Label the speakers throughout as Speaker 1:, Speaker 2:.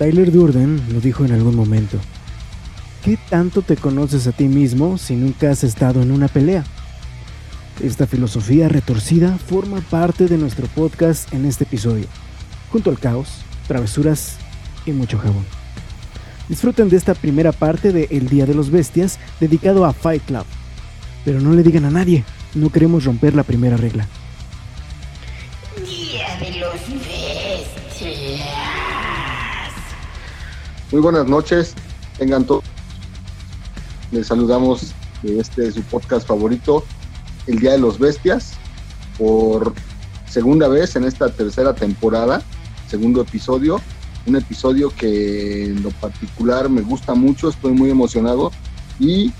Speaker 1: Tyler Durden lo dijo en algún momento. ¿Qué tanto te conoces a ti mismo si nunca has estado en una pelea? Esta filosofía retorcida forma parte de nuestro podcast en este episodio, junto al caos, travesuras y mucho jabón. Disfruten de esta primera parte de El Día de los Bestias dedicado a Fight Club. Pero no le digan a nadie, no queremos romper la primera regla.
Speaker 2: Día de los Bestias.
Speaker 3: Muy buenas noches, tengan todos. Les saludamos de este su podcast favorito, el Día de los Bestias por segunda vez en esta tercera temporada, segundo episodio, un episodio que en lo particular me gusta mucho, estoy muy emocionado y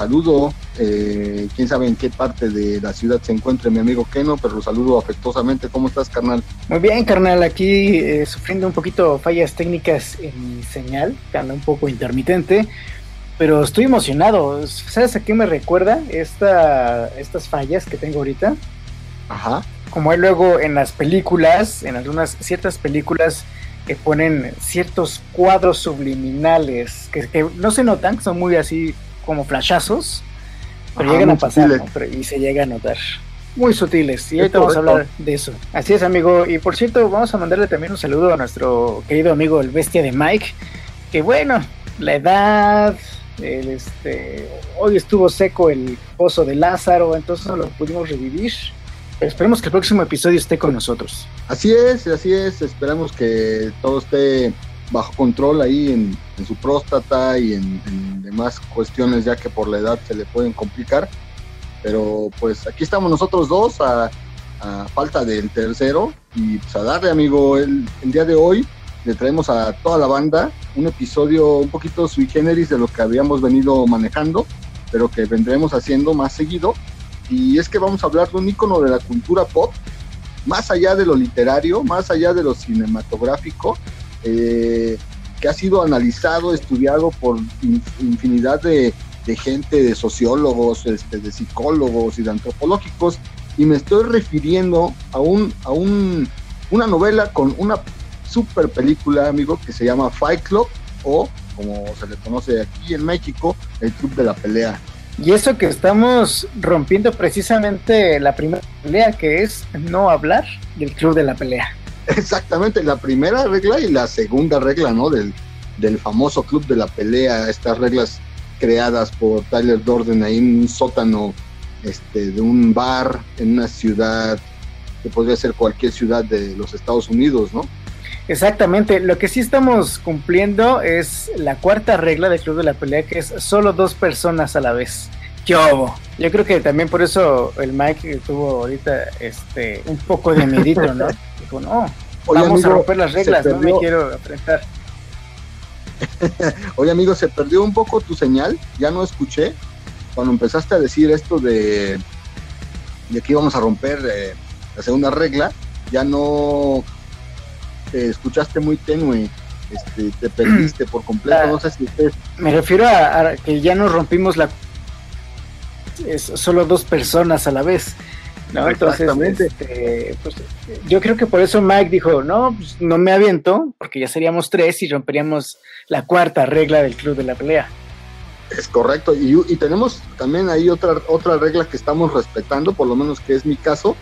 Speaker 3: saludo, eh, quién sabe en qué parte de la ciudad se encuentre mi amigo Keno, pero lo saludo afectuosamente. ¿Cómo estás, carnal?
Speaker 4: Muy bien, carnal, aquí eh, sufriendo un poquito fallas técnicas en mi señal, anda un poco intermitente, pero estoy emocionado. ¿Sabes a qué me recuerda esta, estas fallas que tengo ahorita?
Speaker 3: Ajá.
Speaker 4: Como hay luego en las películas, en algunas ciertas películas que ponen ciertos cuadros subliminales que, que no se notan, que son muy así como flashazos, pero
Speaker 3: Ajá,
Speaker 4: llegan a pasar. ¿no? Pero- y se llega a notar. Muy sutiles. Y
Speaker 3: Es
Speaker 4: ahorita vamos a hablar de eso. Así es, amigo. Y por cierto, vamos a mandarle también un saludo a nuestro querido amigo el bestia de Mike. Que bueno, la edad. El, este, hoy estuvo seco el pozo de Lázaro, entonces no lo pudimos revivir. Pero esperemos que el próximo episodio esté con nosotros.
Speaker 3: Así es, así es. Esperamos que todo esté bajo control ahí en, su próstata y en, demás cuestiones ya que por la edad se le pueden complicar. Pero pues aquí estamos nosotros dos a, falta del tercero y pues a darle amigo el día de hoy le traemos a toda la banda un episodio un poquito sui generis de lo que habíamos venido manejando pero que vendremos haciendo más seguido y es que vamos a hablar de un icono de la cultura pop más allá de lo literario, más allá de lo cinematográfico, eh, que ha sido analizado, estudiado por in- infinidad de, de gente, de sociólogos, este, de psicólogos y de antropológicos, y me estoy refiriendo a, un, a un, una novela con una super película, amigo, que se llama Fight Club, o como se le conoce aquí en México, el Club de la Pelea.
Speaker 4: Y eso que estamos rompiendo precisamente la primera pelea, que es no hablar del club de la pelea.
Speaker 3: Exactamente, la primera regla y la segunda regla, ¿no? Del, del famoso club de la pelea, estas reglas creadas por Tyler Durden ahí en un sótano este, de un bar en una ciudad que podría ser cualquier ciudad de los Estados Unidos, ¿no?
Speaker 4: Exactamente, lo que sí estamos cumpliendo es la cuarta regla del club de la pelea, que es solo dos personas a la vez. ¿Qué hubo? Yo creo que también por eso el Mike tuvo ahorita este un poco de medito, ¿no? Dijo, no,
Speaker 3: Oye,
Speaker 4: vamos a romper las reglas, no me quiero enfrentar.
Speaker 3: Oye, amigo, se perdió un poco tu señal, ya no escuché cuando empezaste a decir esto de, de que íbamos a romper eh, la segunda regla, ya no te escuchaste muy tenue, este, te perdiste por completo, no sé si ustedes
Speaker 4: Me refiero a, a que ya nos rompimos la es solo dos personas a la vez. ¿No? Entonces,
Speaker 3: Exactamente.
Speaker 4: este, pues, yo creo que por eso Mike dijo, no, pues, no me aviento, porque ya seríamos tres y romperíamos la cuarta regla del club de la pelea.
Speaker 3: Es correcto, y, y tenemos también ahí otra, otra regla que estamos respetando, por lo menos que es mi caso,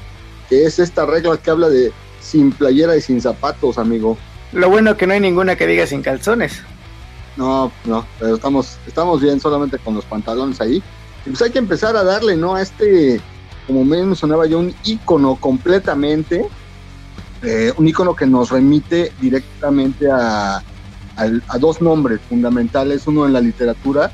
Speaker 3: que es esta regla que habla de sin playera y sin zapatos, amigo.
Speaker 4: Lo bueno que no hay ninguna que diga sin calzones.
Speaker 3: No, no, pero estamos, estamos bien solamente con los pantalones ahí. Y pues hay que empezar a darle, ¿no? A este, como mencionaba yo, un icono completamente, eh, un icono que nos remite directamente a, a dos nombres fundamentales, uno en la literatura,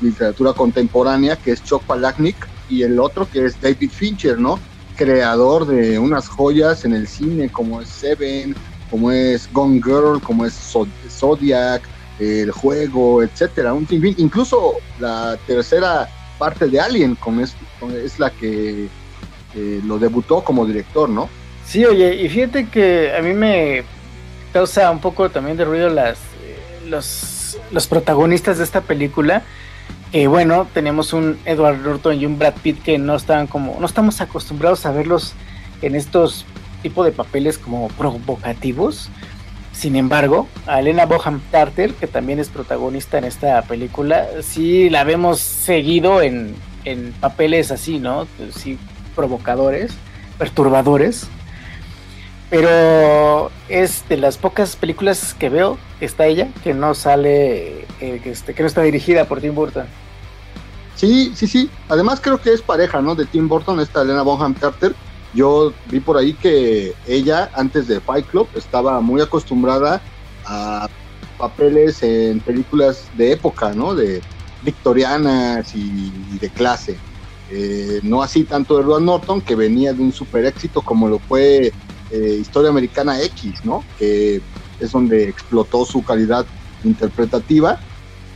Speaker 3: literatura contemporánea, que es Chuck Palahniuk, y el otro que es David Fincher, ¿no? Creador de unas joyas en el cine como es Seven, como es Gone Girl, como es Zod- Zodiac, el juego, etcétera. Incluso la tercera parte de Alien, como es, es la que eh, lo debutó como director, ¿no?
Speaker 4: Sí, oye, y fíjate que a mí me causa un poco también de ruido las, eh, los, los protagonistas de esta película. Que bueno, tenemos un Edward Norton y un Brad Pitt que no estaban como, no estamos acostumbrados a verlos en estos tipos de papeles como provocativos. Sin embargo, a Elena Boham Carter, que también es protagonista en esta película, sí la vemos seguido en, en papeles así, ¿no? Sí, provocadores, perturbadores. Pero es de las pocas películas que veo que está ella, que no sale, eh, que, este, que no está dirigida por Tim Burton.
Speaker 3: Sí, sí, sí. Además creo que es pareja, ¿no? De Tim Burton, esta Elena Bonham Carter. Yo vi por ahí que ella, antes de Fight Club, estaba muy acostumbrada a papeles en películas de época, ¿no? De victorianas y, de clase. Eh, no así tanto Edward Norton, que venía de un super éxito como lo fue eh, Historia Americana X, ¿no? Que es donde explotó su calidad interpretativa,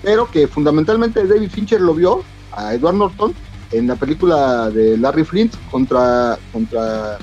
Speaker 3: pero que fundamentalmente David Fincher lo vio a Edward Norton en la película de Larry Flint contra, contra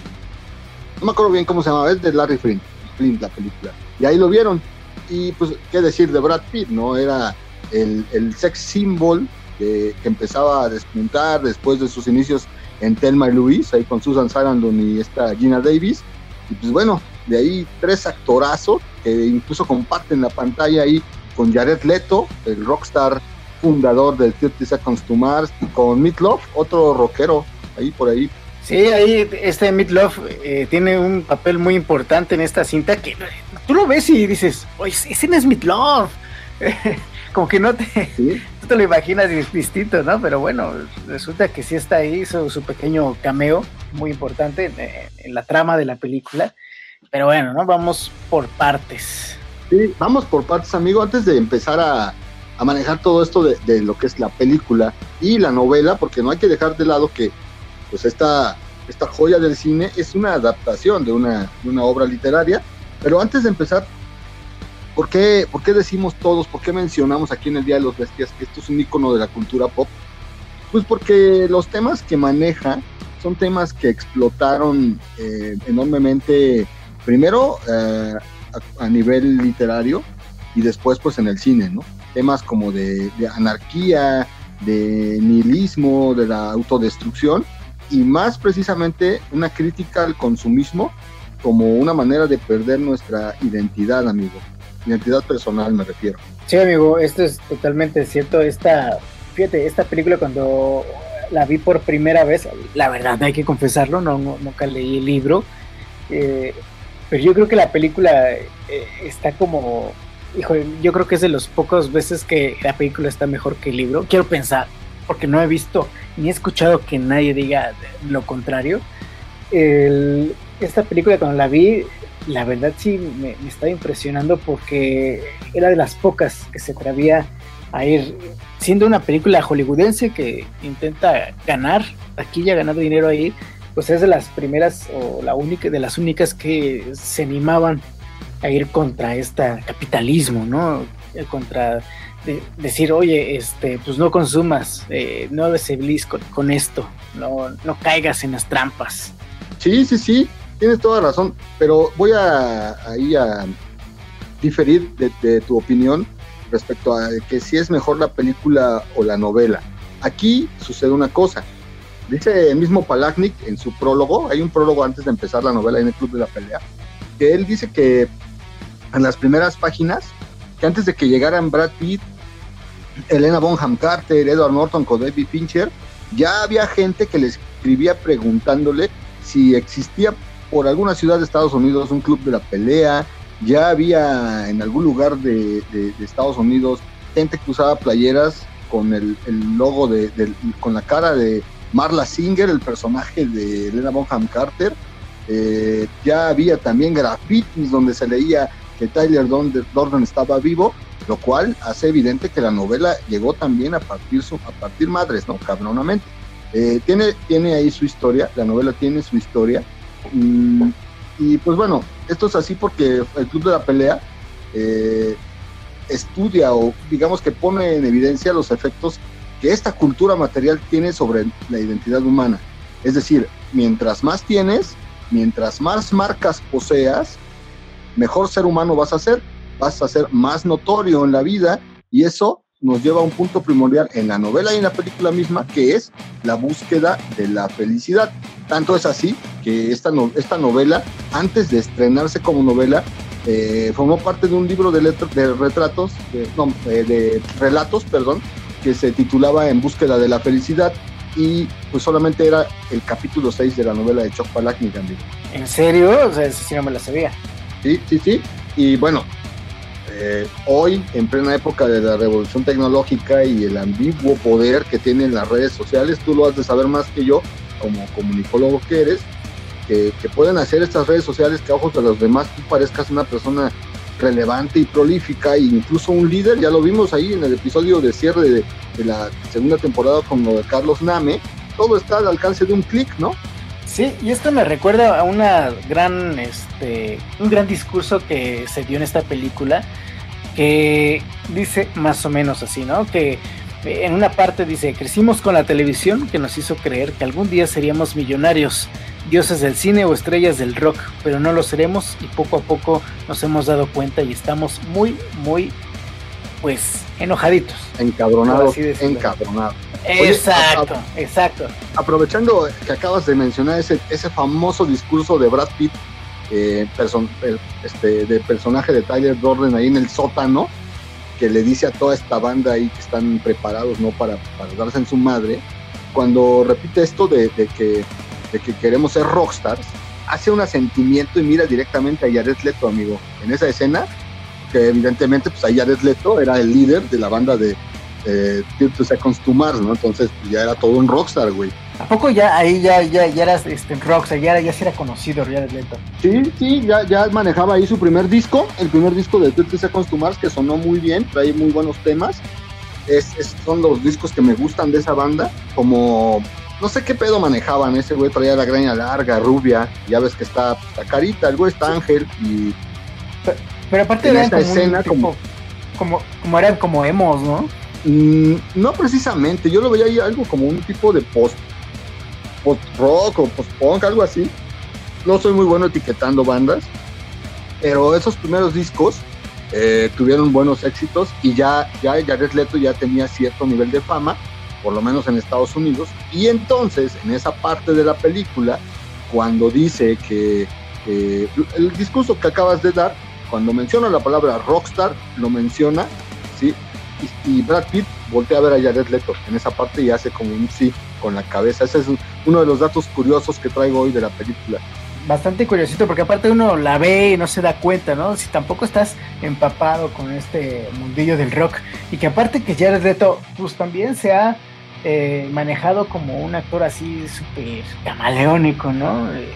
Speaker 3: no me acuerdo bien cómo se llamaba, es de Larry Flint, Flint la película. Y ahí lo vieron. Y pues, ¿qué decir de Brad Pitt? ¿No? Era el, el sex symbol que empezaba a despuntar después de sus inicios en Thelma y Louise, ahí con Susan Sarandon y esta Gina Davis. Y pues bueno, de ahí tres actorazos que incluso comparten la pantalla ahí con Jared Leto, el rockstar fundador del 30 Seconds to Mars, y con Meatloaf, otro rockero, ahí por ahí.
Speaker 4: Sí, ahí este Meatloaf eh, tiene un papel muy importante en esta cinta que tú lo ves y dices, oye, ese no es Meatloaf. Como que no te, te lo imaginas distinto, ¿no? Pero bueno, resulta que sí está ahí, hizo su pequeño cameo muy importante en, la trama de la película. Pero bueno, ¿no? Vamos por partes.
Speaker 3: Sí, vamos por partes, amigo. Antes de empezar a, a manejar todo esto de, lo que es la película y la novela, porque no hay que dejar de lado que pues esta, esta joya del cine es una adaptación de una, de una obra literaria. Pero antes de empezar, ¿por qué, ¿por qué decimos todos, por qué mencionamos aquí en el Día de los Bestias que esto es un icono de la cultura pop? Pues porque los temas que maneja son temas que explotaron eh, enormemente, primero eh, a, nivel literario y después pues en el cine, ¿no? temas como de, anarquía, de nihilismo, de la autodestrucción y más precisamente una crítica al consumismo como una manera de perder nuestra identidad, amigo. Identidad personal me refiero.
Speaker 4: Sí, amigo, esto es totalmente cierto. Esta, fíjate, esta película cuando la vi por primera vez, la verdad hay que confesarlo, no, nunca leí el libro, eh, pero yo creo que la película eh, está como hijo, yo creo que es de los pocos veces que la película está mejor que el libro. Quiero pensar, porque no he visto ni he escuchado que nadie diga lo contrario. esta película cuando la vi, la verdad sí me, estaba impresionando porque era de las pocas que se atrevía a ir, siendo una película hollywoodense que intenta ganar, aquí ya ha ganado dinero ahí, pues es de las primeras o la única, de las únicas que se animaban a ir contra este capitalismo, ¿no? Eh, contra decir, oye, este, pues no consumas, eh, no des con, con, esto, no, no caigas en las trampas.
Speaker 3: Sí, sí, sí, tienes toda razón, pero voy a ahí a diferir de, tu opinión respecto a que si es mejor la película o la novela. Aquí sucede una cosa. Dice el mismo Palachnik en su prólogo, hay un prólogo antes de empezar la novela en el Club de la Pelea, que él dice que en las primeras páginas que antes de que llegaran Brad Pitt, Elena Bonham Carter, Edward Norton con David Fincher, ya había gente que le escribía preguntándole si existía por alguna ciudad de Estados Unidos un club de la pelea, ya había en algún lugar de, Estados Unidos gente que usaba playeras con el, logo de, con la cara de Marla Singer, el personaje de Elena Bonham Carter. Eh, ya había también grafitis donde se leía que Tyler Durden estaba vivo, lo cual hace evidente que la novela llegó también a partir, su, a partir madres, ¿no? Cabronamente. Eh, tiene, tiene ahí su historia, la novela tiene su historia. Y, pues bueno, esto es así porque el Club de la Pelea eh, estudia o digamos que pone en evidencia los efectos que esta cultura material tiene sobre la identidad humana. Es decir, mientras más tienes, mientras más marcas poseas, mejor ser humano vas a ser, vas a ser más notorio en la vida y eso nos lleva a un punto primordial en la novela y en la película misma, que es la búsqueda de la felicidad. Tanto es así que esta, esta novela, antes de estrenarse como novela, eh, formó parte de un libro de, de retratos, de, no, eh, de relatos, perdón, que se titulaba En búsqueda de la felicidad y pues solamente era el capítulo 6 de la novela de Chuck Palahniuk.
Speaker 4: ¿En serio? O sea, sí no me la sabía.
Speaker 3: Sí, sí, sí. Y bueno, eh, hoy, en plena época de la revolución tecnológica y el ambiguo poder que tienen las redes sociales, tú lo has de saber más que yo, como comunicólogo que eres, que, pueden hacer estas redes sociales que a ojos de los demás tú parezcas una persona relevante y prolífica e incluso un líder, ya lo vimos ahí en el episodio de cierre de, la segunda temporada con lo de Carlos Name, todo está al alcance de un clic, ¿no?
Speaker 4: Sí, y esto me recuerda a una gran, este, un gran discurso que se dio en esta película, que dice más o menos así, ¿no? Que en una parte dice, crecimos con la televisión que nos hizo creer que algún día seríamos millonarios, dioses del cine o estrellas del rock, pero no lo seremos y poco a poco nos hemos dado cuenta y estamos muy, muy, pues, enojaditos.
Speaker 3: Encabronados, encabronados.
Speaker 4: Exacto, exacto.
Speaker 3: Aprovechando que acabas de mencionar ese, ese famoso discurso de Brad Pitt eh, este, de personaje de Tyler Durden ahí en el sótano, que le dice a toda esta banda ahí que están preparados ¿no? para, para darse en su madre, cuando repite esto de, que, queremos ser rockstars, hace un asentimiento y mira directamente a Jared Leto, amigo. En esa escena, que evidentemente pues a Jared Leto era el líder de la banda de eh, Seconds to Mars, ¿no? Entonces pues, ya era todo un rockstar, güey.
Speaker 4: ¿A poco ya ahí ya, ya, ya eras este, rockstar, ya, ya se era conocido Jared Leto?
Speaker 3: Sí, sí, ya, ya manejaba ahí su primer disco, el primer disco de 30 Seconds to Mars, que sonó muy bien, trae muy buenos temas. Es, son los discos que me gustan de esa banda, como no sé qué pedo manejaban, ese güey traía la greña larga, rubia, ya ves que está la carita, el güey está ángel y...
Speaker 4: Pero, aparte de esa escena como, como, como eran como emos, ¿no?
Speaker 3: Mm, no precisamente, yo lo veía ahí algo como un tipo de post post-rock o post-punk, algo así. No soy muy bueno etiquetando bandas, pero esos primeros discos eh, tuvieron buenos éxitos y ya, ya Jared Leto ya tenía cierto nivel de fama, por lo menos en Estados Unidos. Y entonces, en esa parte de la película, cuando dice que el discurso que acabas de dar, cuando menciona la palabra rockstar, lo menciona, ¿sí? Y, Brad Pitt voltea a ver a Jared Leto en esa parte y hace como un sí con la cabeza. Ese es uno de los datos curiosos que traigo hoy de la película.
Speaker 4: Bastante curiosito, porque aparte uno la ve y no se da cuenta, ¿no? Si tampoco estás empapado con este mundillo del rock. Y que aparte que Jared Leto, pues también se ha eh, manejado como un actor así súper camaleónico, ¿no? Eh,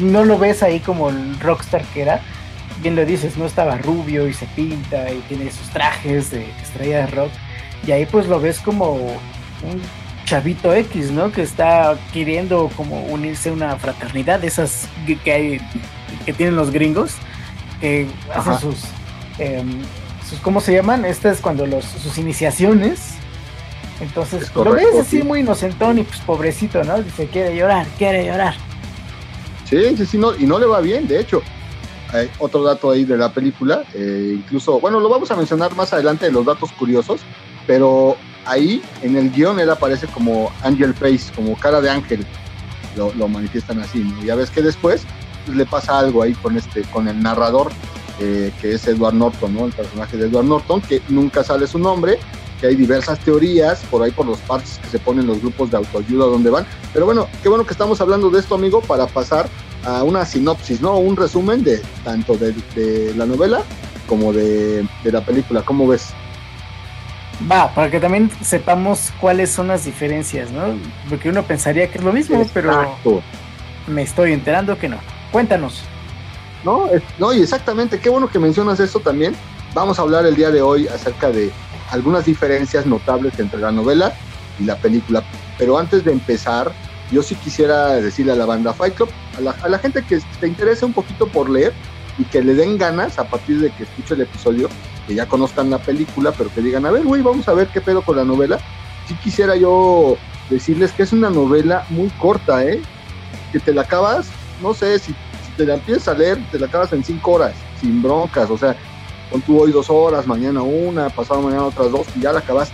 Speaker 4: no lo ves ahí como el rockstar que era. Bien lo dices, no estaba rubio y se pinta y tiene sus trajes de estrella de rock. Y ahí pues lo ves como un chavito X, ¿no? Que está queriendo como unirse a una fraternidad, esas que, hay, que tienen los gringos, que hacen sus, em, sus, ¿cómo se llaman? Estas es cuando los, sus iniciaciones. Entonces, lo ves así muy inocentón y pues pobrecito, ¿no? Dice, quiere llorar, quiere llorar.
Speaker 3: Sí, sí, sí, no, y no le va bien, de hecho. Hay otro dato ahí de la película, eh, incluso, bueno, lo vamos a mencionar más adelante de los datos curiosos, pero ahí en el guion él aparece como Angel Face, como cara de ángel, lo, manifiestan así, ¿no? Ya ves que después pues, le pasa algo ahí con este, con el narrador, eh, que es Edward Norton, ¿no? El personaje de Edward Norton, que nunca sale su nombre, que hay diversas teorías por ahí por los parches que se ponen los grupos de autoayuda donde van. Pero bueno, qué bueno que estamos hablando de esto, amigo, para pasar a una sinopsis, ¿no? Un resumen de tanto de, la novela como de, de la película. ¿Cómo ves?
Speaker 4: Va, para que también sepamos cuáles son las diferencias, ¿no? Porque uno pensaría que es lo mismo, pero me estoy enterando que no. Cuéntanos.
Speaker 3: No, no, y exactamente, qué bueno que mencionas esto también. Vamos a hablar el día de hoy acerca de algunas diferencias notables entre la novela y la película. Pero antes de empezar, yo sí quisiera decirle a la banda Fight Club, a la, a la gente que se interese un poquito por leer y que le den ganas a partir de que escuche el episodio, que ya conozcan la película, pero que digan, a ver, güey, vamos a ver qué pedo con la novela. Si quisiera yo decirles que es una novela muy corta, ¿eh? Que te la acabas, no sé, si, te la empiezas a leer, te la acabas en cinco horas, sin broncas, o sea, con tu hoy dos horas, mañana una, pasado mañana otras dos, y ya la acabas.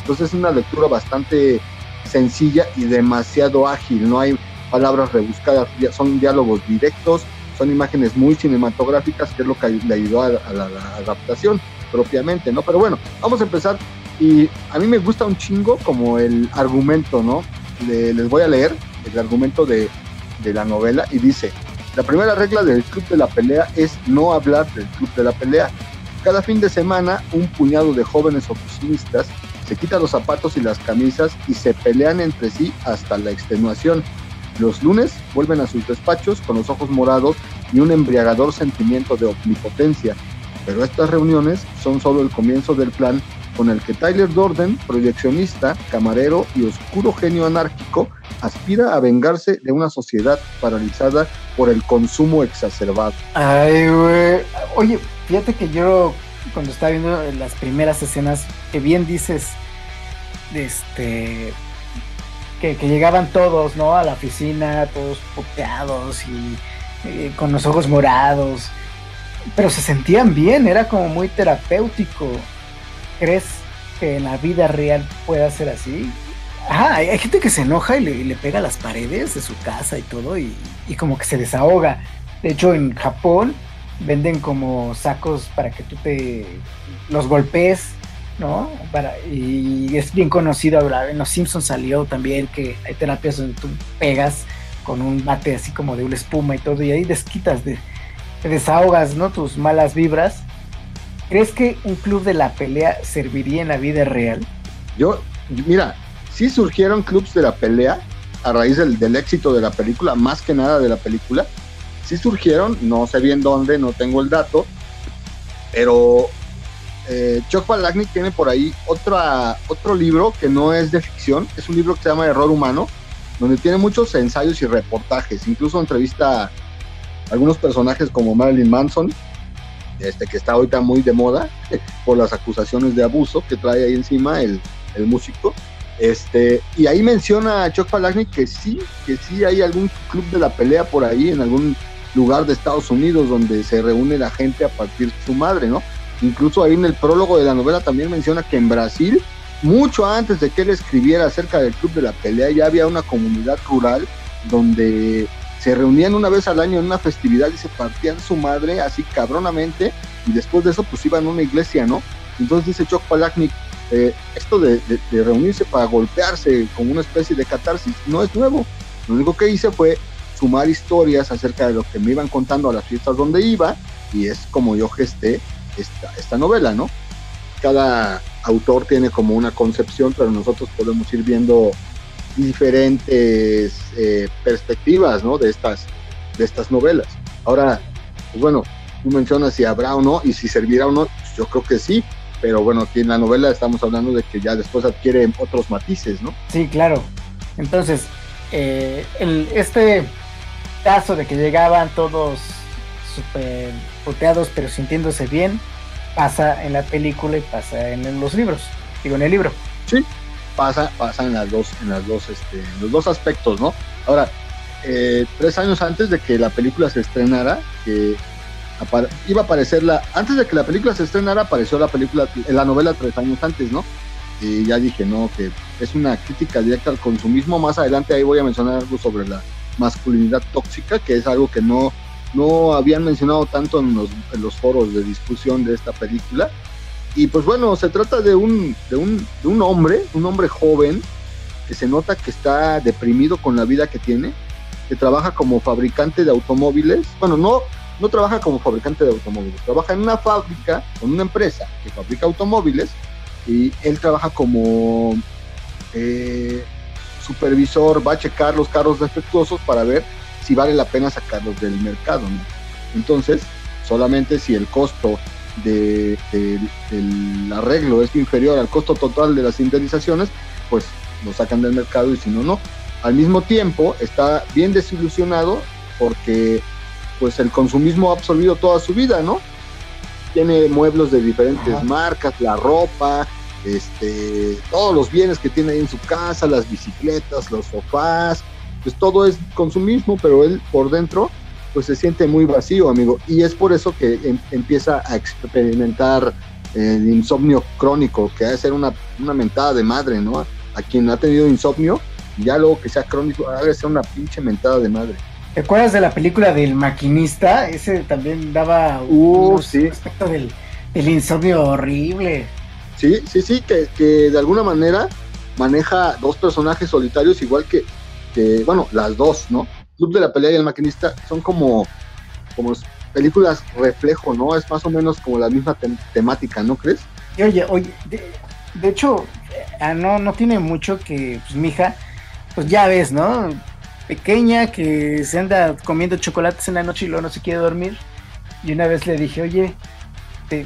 Speaker 3: Entonces es una lectura bastante sencilla y demasiado ágil, no hay palabras rebuscadas, son diálogos directos, son imágenes muy cinematográficas, que es lo que le ayudó a, la, adaptación propiamente, ¿no? Pero bueno, vamos a empezar. Y a mí me gusta un chingo como el argumento, ¿no? les voy a leer el argumento de, de la novela y dice, la primera regla del Club de la Pelea es no hablar del Club de la Pelea. Cada fin de semana, un puñado de jóvenes oficinistas se quitan los zapatos y las camisas y se pelean entre sí hasta la extenuación. Los lunes vuelven a sus despachos con los ojos morados y un embriagador sentimiento de omnipotencia. Pero estas reuniones son solo el comienzo del plan con el que Tyler Dorden, proyeccionista, camarero y oscuro genio anárquico, aspira a vengarse de una sociedad paralizada por el consumo exacerbado.
Speaker 4: Ay, güey. Oye, fíjate que yo cuando estaba viendo las primeras escenas, que bien dices, este, que, llegaban todos, ¿no? A la oficina, todos puteados y con los ojos morados, pero se sentían bien, era como muy terapéutico. ¿Crees que en la vida real pueda ser así? Ajá, hay, gente que se enoja y le, pega las paredes de su casa y todo y, y como que se desahoga. De hecho, en Japón venden como sacos para que tú te los golpees, ¿no? Para, y es bien conocido, en Los Simpsons salió también que hay terapias donde tú pegas con un bate así como de una espuma y todo, y ahí desquitas, de, te desahogas, ¿no? Tus malas vibras. ¿Crees que un club de la pelea serviría en la vida real?
Speaker 3: Yo, mira, sí surgieron clubs de la pelea a raíz del, del éxito de la película, más que nada de la película, sí surgieron, no sé bien dónde, no tengo el dato, pero eh, Chuck tiene por ahí otra, otro libro que no es de ficción, es un libro que se llama Error Humano, donde tiene muchos ensayos y reportajes, incluso entrevista a algunos personajes como Marilyn Manson, este, que está ahorita muy de moda por las acusaciones de abuso que trae ahí encima el, el músico. Este, y ahí menciona a Chuck que sí, que sí hay algún club de la pelea por ahí en algún lugar de Estados Unidos donde se reúne la gente a partir de su madre, ¿no? Incluso ahí en el prólogo de la novela también menciona que en Brasil, mucho antes de que él escribiera acerca del Club de la Pelea, ya había una comunidad rural donde se reunían una vez al año en una festividad y se partían su madre así cabronamente y después de eso pues iban a una iglesia, ¿no? Entonces dice Chuck Palahniuk, eh, esto de, de, reunirse para golpearse como una especie de catarsis no es nuevo. Lo único que hice fue sumar historias acerca de lo que me iban contando a las fiestas donde iba y es como yo gesté esta, esta novela, ¿no? Cada autor tiene como una concepción, pero nosotros podemos ir viendo diferentes eh, perspectivas, ¿no? De estas, de estas novelas. Ahora, pues bueno, tú mencionas si habrá o no y si servirá o no, pues yo creo que sí, pero bueno, aquí en la novela estamos hablando de que ya después adquiere otros matices, ¿no?
Speaker 4: Sí, claro. Entonces, eh, este caso de que llegaban todos puteados pero sintiéndose bien, pasa en la película y pasa en los libros, digo en el libro.
Speaker 3: Sí, pasa, pasa en las dos, en las dos, este, los dos aspectos, ¿no? Ahora, eh, tres años antes de que la película se estrenara, que iba a aparecer la, antes de que la película se estrenara, apareció la película, la novela tres años antes, ¿no? Y ya dije, no, que es una crítica directa al consumismo. Más adelante ahí voy a mencionar algo sobre la masculinidad tóxica, que es algo que no, no habían mencionado tanto en los, foros de discusión de esta película. Y pues bueno, se trata de un, de un, de un hombre, un hombre joven, que se nota que está deprimido con la vida que tiene, que trabaja como fabricante de automóviles. Bueno, no, no trabaja como fabricante de automóviles, trabaja en una fábrica, con una empresa que fabrica automóviles, y él trabaja como eh, supervisor va a checar los carros defectuosos para ver si vale la pena sacarlos del mercado. Entonces, solamente si el costo de, del arreglo es inferior al costo total de las indemnizaciones, pues lo sacan del mercado y si no, no. Al mismo tiempo, está bien desilusionado porque pues el consumismo ha absorbido toda su vida, ¿no? Tiene muebles de diferentes marcas, la ropa, este, todos los bienes que tiene ahí en su casa, las bicicletas, los sofás, pues todo es consumismo, pero él por dentro pues se siente muy vacío, amigo, y es por eso que em, empieza a experimentar el insomnio crónico, que ha de ser una, una mentada de madre, ¿no? A quien ha tenido insomnio, ya luego que sea crónico, ha de ser una pinche mentada de madre.
Speaker 4: ¿Te acuerdas de la película del maquinista? Ese también daba
Speaker 3: Uh,
Speaker 4: un
Speaker 3: sí.
Speaker 4: aspecto del, del insomnio horrible.
Speaker 3: Sí, sí, sí, que, que de alguna manera maneja dos personajes solitarios igual que, bueno, las dos, ¿no? Club de la pelea y el maquinista son como, como películas reflejo, ¿no? Es más o menos como la misma tem- temática, ¿no crees?
Speaker 4: Y oye, oye, de, hecho, ah, no, no tiene mucho que, pues, mi hija, pues ya ves, ¿no? Pequeña que se anda comiendo chocolates en la noche y luego no se quiere dormir. Y una vez le dije, oye,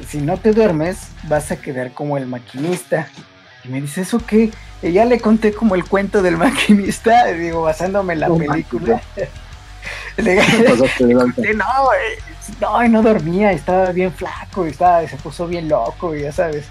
Speaker 4: si no te duermes, vas a quedar como el maquinista. Y me dice, ¿eso qué? Y ya le conté como el cuento del maquinista, digo, basándome en la película. Le-
Speaker 3: lanza.
Speaker 4: Sí, no, güey, no, y no dormía, estaba bien flaco, estaba, se puso bien loco, ya sabes.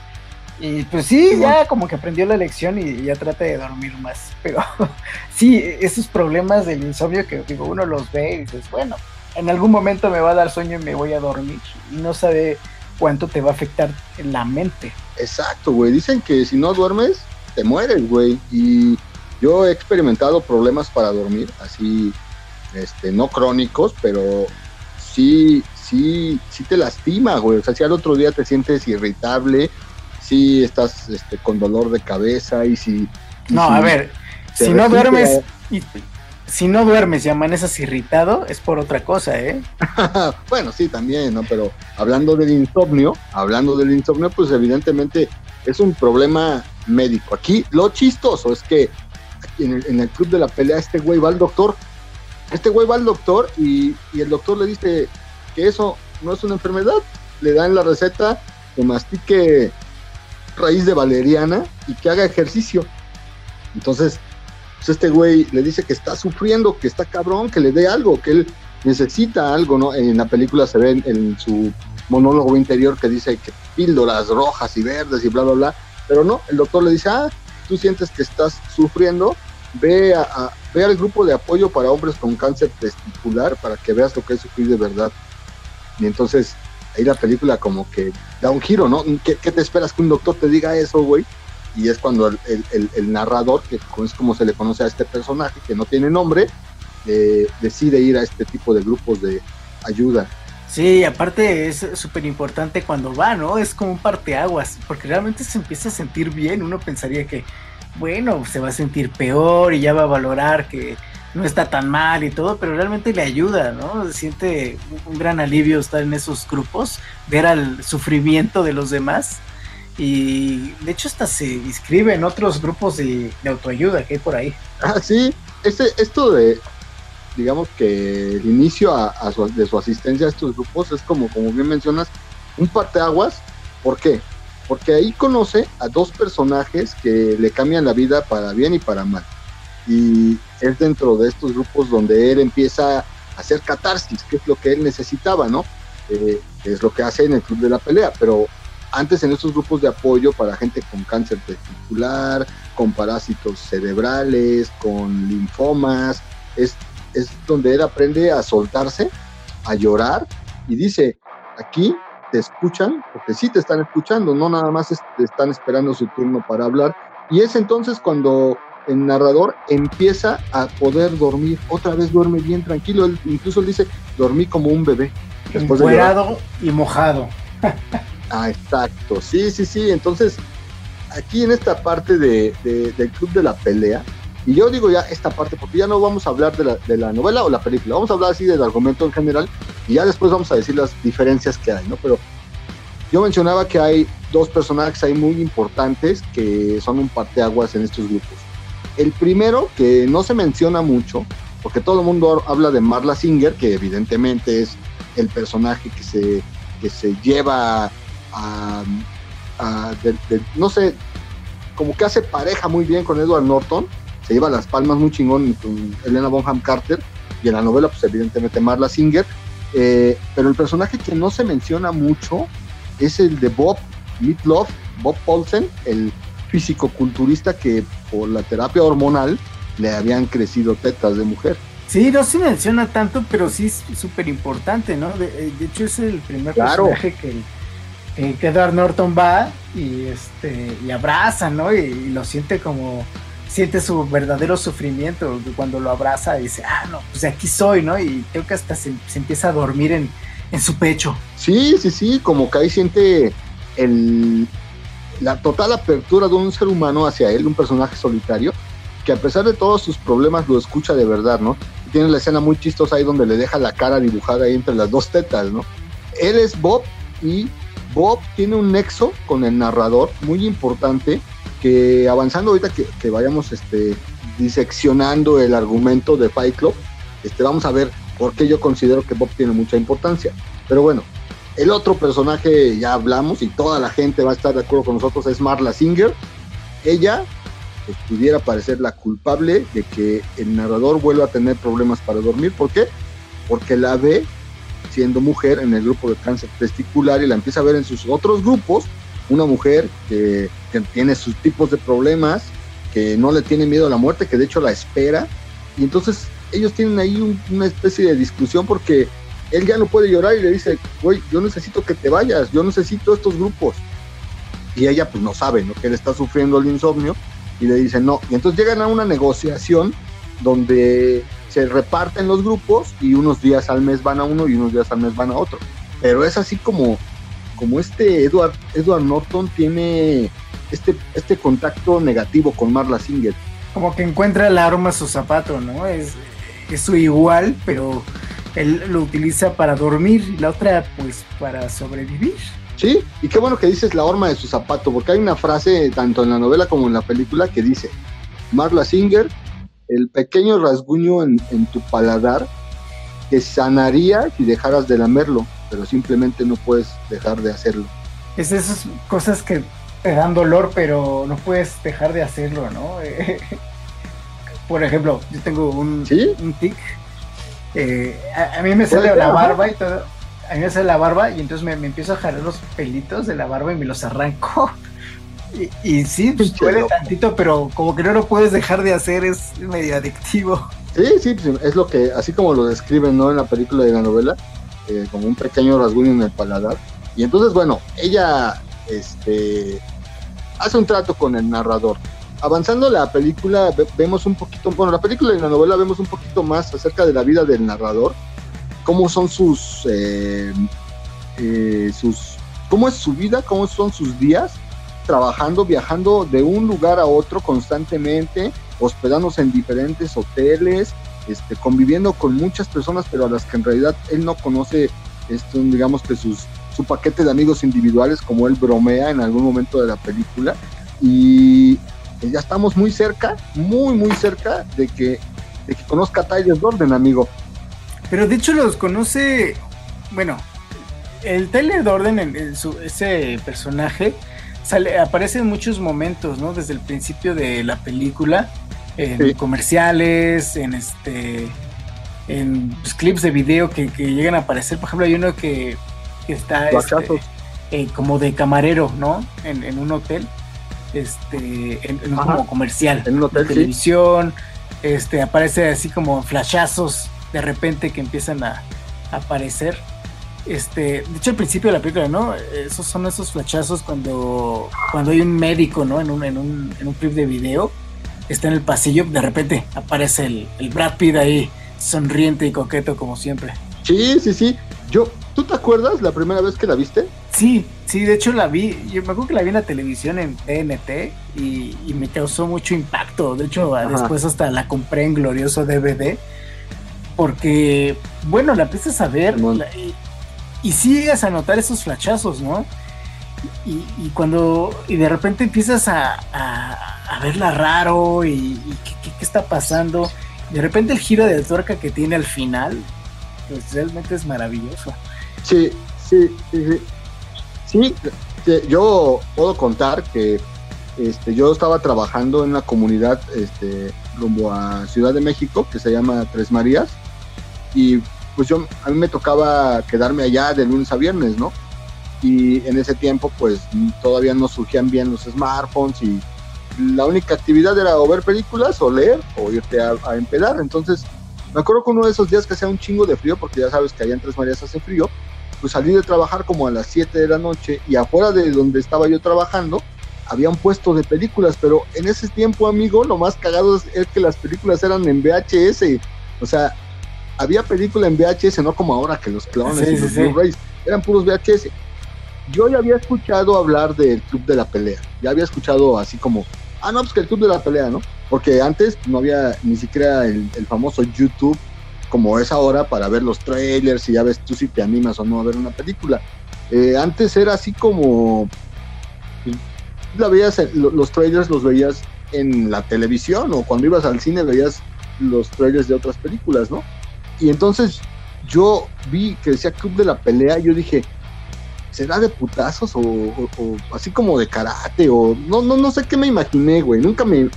Speaker 4: Y pues sí,
Speaker 3: Sí,
Speaker 4: ya como que aprendió la lección y ya trata de dormir más. Pero sí, esos problemas del insomnio que digo, uno los ve y dices, bueno, en algún momento me va a dar sueño y me voy a dormir. Y no sabe cuánto te va a afectar en la mente.
Speaker 3: Exacto, güey. Dicen que si no duermes, te mueres, güey. Y yo he experimentado problemas para dormir, así, este, no crónicos, pero sí, sí, sí te lastima, güey. O sea, si al otro día te sientes irritable, si estás este, con dolor de cabeza y si... y
Speaker 4: No,
Speaker 3: si
Speaker 4: a ver, si no duermes y si no duermes y amaneces irritado, es por otra cosa, ¿eh?
Speaker 3: bueno, sí, también, ¿no? Pero hablando del insomnio, hablando del insomnio, pues evidentemente es un problema médico. Aquí lo chistoso es que en el, en el club de la pelea este güey va al doctor, este güey va al doctor y, y el doctor le dice que eso no es una enfermedad, le dan la receta que mastique raíz de valeriana y que haga ejercicio. Entonces, pues este güey le dice que está sufriendo, que está cabrón, que le dé algo, que él necesita algo, ¿no? En la película se ve en, su monólogo interior que dice que píldoras rojas y verdes y bla, bla, bla. Pero no, el doctor le dice, ah, tú sientes que estás sufriendo, ve, a, ve al grupo de apoyo para hombres con cáncer testicular para que veas lo que es sufrir de verdad. Y entonces ahí la película como que da un giro, ¿no? ¿Qué, qué te esperas que un doctor te diga eso, güey? Y es cuando el, narrador, que es como se le conoce a este personaje, que no tiene nombre, eh, decide ir a este tipo de grupos de ayuda.
Speaker 4: Sí, aparte es súper importante cuando va, ¿no? Es como un parteaguas, porque realmente se empieza a sentir bien. Uno pensaría que, bueno, se va a sentir peor y ya va a valorar que no está tan mal y todo, pero realmente le ayuda, ¿no? Siente un gran alivio estar en esos grupos, ver al sufrimiento de los demás. Y de hecho hasta se inscribe en otros grupos de, de autoayuda que hay por ahí.
Speaker 3: Ah, sí, este, esto de, digamos que el inicio a, a su- de su asistencia a estos grupos es como, como bien mencionas, un parteaguas. ¿Por qué? Porque ahí conoce a dos personajes que le cambian la vida para bien y para mal. Y es dentro de estos grupos donde él empieza a hacer catarsis, que es lo que él necesitaba, ¿no? Eh, es lo que hace en el Club de la Pelea. Pero antes en estos grupos de apoyo para gente con cáncer testicular, con parásitos cerebrales, con linfomas, es, es donde él aprende a soltarse, a llorar y dice, aquí te escuchan, porque sí te están escuchando, no nada más te están esperando su turno para hablar. Y es entonces cuando el narrador empieza a poder dormir, otra vez duerme bien tranquilo, él, incluso él dice, dormí como un bebé. Después de
Speaker 4: y mojado.
Speaker 3: Ah, exacto. Sí, sí, sí. Entonces, aquí en esta parte de, de- del club de la pelea, y yo digo ya esta parte porque ya no vamos a hablar de la, de la novela o la película, vamos a hablar así del argumento en general y ya después vamos a decir las diferencias que hay, ¿no? Pero yo mencionaba que hay dos personajes ahí muy importantes que son un parteaguas en estos grupos. El primero, que no se menciona mucho, porque todo el mundo habla de Marla Singer, que evidentemente es el personaje que se, que se lleva a, a- de- de- no sé, como que hace pareja muy bien con Edward Norton, se lleva las palmas muy chingón con Elena Bonham Carter, y en la novela, pues evidentemente Marla Singer, eh, pero el personaje que no se menciona mucho es el de Bob Meatloaf, Bob Paulsen, el físico-culturista que por la terapia hormonal le habían crecido tetas de mujer.
Speaker 4: Sí, no se menciona tanto, pero sí es súper importante, ¿no? De, eh, de hecho, es el primer
Speaker 3: Claro.
Speaker 4: personaje que, que- que Edward Norton va y este y abraza, ¿no? Y, y lo siente como siente su verdadero sufrimiento cuando lo abraza y dice, ah, no, pues aquí soy, ¿no? Y creo que hasta se, empieza a dormir en, en, su pecho.
Speaker 3: Sí, sí, sí, como que ahí siente el, la total apertura de un ser humano hacia él, un personaje solitario, que a pesar de todos sus problemas lo escucha de verdad, ¿no? tiene la escena muy chistosa ahí donde le deja la cara dibujada ahí entre las dos tetas, ¿no? Él es Bob y Bob tiene un nexo con el narrador muy importante que avanzando ahorita que, vayamos este, diseccionando el argumento de Fight este, vamos a ver por qué yo considero que Bob tiene mucha importancia. Pero bueno, el otro personaje ya hablamos y toda la gente va a estar de acuerdo con nosotros es Marla Singer. Ella pues, pudiera parecer la culpable de que el narrador vuelva a tener problemas para dormir. ¿Por qué? Porque la ve siendo mujer en el grupo de cáncer testicular y la empieza a ver en sus otros grupos, una mujer que, tiene sus tipos de problemas, que no le tiene miedo a la muerte, que de hecho la espera. Y entonces ellos tienen ahí una especie de discusión porque él ya no puede llorar y le dice, güey, yo necesito que te vayas, yo necesito estos grupos. Y ella pues no sabe, ¿no? Que él está sufriendo el insomnio y le dicen no. Y entonces llegan a una negociación donde se reparten los grupos y unos días al mes van a uno y unos días al mes van a otro. Pero es así como, como este Edward, Edward Norton tiene este, este contacto negativo con Marla Singer.
Speaker 4: Como que encuentra el arma a su zapato, ¿no? Es, es su igual, pero él lo utiliza para dormir y la otra pues para sobrevivir.
Speaker 3: Sí, y qué bueno que dices la horma de su zapato, porque hay una frase tanto en la novela como en la película que dice, Marla Singer, el pequeño rasguño en, tu paladar que sanaría si dejaras de lamerlo, pero simplemente no puedes dejar de hacerlo.
Speaker 4: Es esas cosas que te dan dolor, pero no puedes dejar de hacerlo, ¿no? Por ejemplo, yo tengo un, un tic. Eh, a, mí me sale la barba y todo a mí me sale la barba y entonces me, empiezo a jalar los pelitos de la barba y me los arranco. Y, sí, pues puede tantito, pero como que no lo puedes dejar de hacer, es medio adictivo.
Speaker 3: Sí, sí, pues es lo que, así como lo describen, ¿no? En la película y la novela, eh, como un pequeño rasguño en el paladar. Y entonces, bueno, ella, este, hace un trato con el narrador. Avanzando la película, vemos un poquito, bueno, la película y la novela vemos un poquito más acerca de la vida del narrador cómo son sus, eh, eh, sus, cómo es su vida, cómo son sus días trabajando, viajando de un lugar a otro constantemente, hospedándose en diferentes hoteles, este, conviviendo con muchas personas, pero a las que en realidad él no conoce, esto, digamos que sus, su paquete de amigos individuales, como él bromea en algún momento de la película. Y ya estamos muy cerca, muy, muy cerca de que, de que conozca a Tyler Gordon, amigo.
Speaker 4: Pero de hecho los conoce, bueno, el Tyler Dorden, en, su, ese personaje, sale, aparece en muchos momentos, ¿no? Desde el principio de la película, en comerciales, en este, en pues, clips de video que, llegan a aparecer. Por ejemplo, hay uno que, está este, eh, como de camarero, ¿no? En, un hotel, este, en, un como comercial,
Speaker 3: en un hotel,
Speaker 4: de televisión, este, aparece así como flashazos de repente que empiezan a, aparecer. Este, de hecho al principio de la película, ¿no? Esos son esos flachazos cuando, cuando hay un médico, ¿no? En un, en un, en un clip de video, está en el pasillo, de repente aparece el, el Brad Pitt ahí, sonriente y coqueto como siempre.
Speaker 3: Sí, sí, sí. Yo, ¿tú te acuerdas la primera vez que la viste?
Speaker 4: Sí, sí, de hecho la vi, yo me acuerdo que la vi en la televisión en TNT y, y me causó mucho impacto. De hecho, después hasta la compré en glorioso DVD porque, bueno, la empiezas a ver y, sigues a notar esos flachazos, ¿no? Y, cuando, y de repente empiezas a, verla raro y, ¿qué, está pasando. De repente el giro de tuerca que tiene al final, pues realmente es maravilloso.
Speaker 3: Sí, sí, sí, sí. Sí, yo puedo contar que este, yo estaba trabajando en una comunidad este, rumbo a Ciudad de México que se llama Tres Marías y pues yo, a mí me tocaba quedarme allá de lunes a viernes, ¿no? Y en ese tiempo pues todavía no surgían bien los smartphones y la única actividad era o ver películas o leer o irte a, a. Entonces me acuerdo que uno de esos días que hacía un chingo de frío, porque ya sabes que allá en Tres Marías hace frío, pues salí de trabajar como a las 7 de la noche y afuera de donde estaba yo trabajando había un puesto de películas, pero en ese tiempo, amigo, lo más cagado es, que las películas eran en VHS. O sea, había película en VHS, no como ahora que los clones y los Blu-rays eran puros VHS. Yo ya había escuchado hablar del Club de la Pelea. Ya había escuchado así como, ah, no, pues que el Club de la Pelea, ¿no? Porque antes no había ni siquiera el, famoso YouTube como es ahora para ver los trailers y ya ves tú si te animas o no a ver una película. Eh, antes era así como la veías, los trailers los veías en la televisión o cuando ibas al cine veías los trailers de otras películas, ¿no? Y entonces yo vi que decía Club de la Pelea y yo dije, ¿será de putazos o, así como de karate? O no, no, no sé qué me imaginé, güey. Nunca me,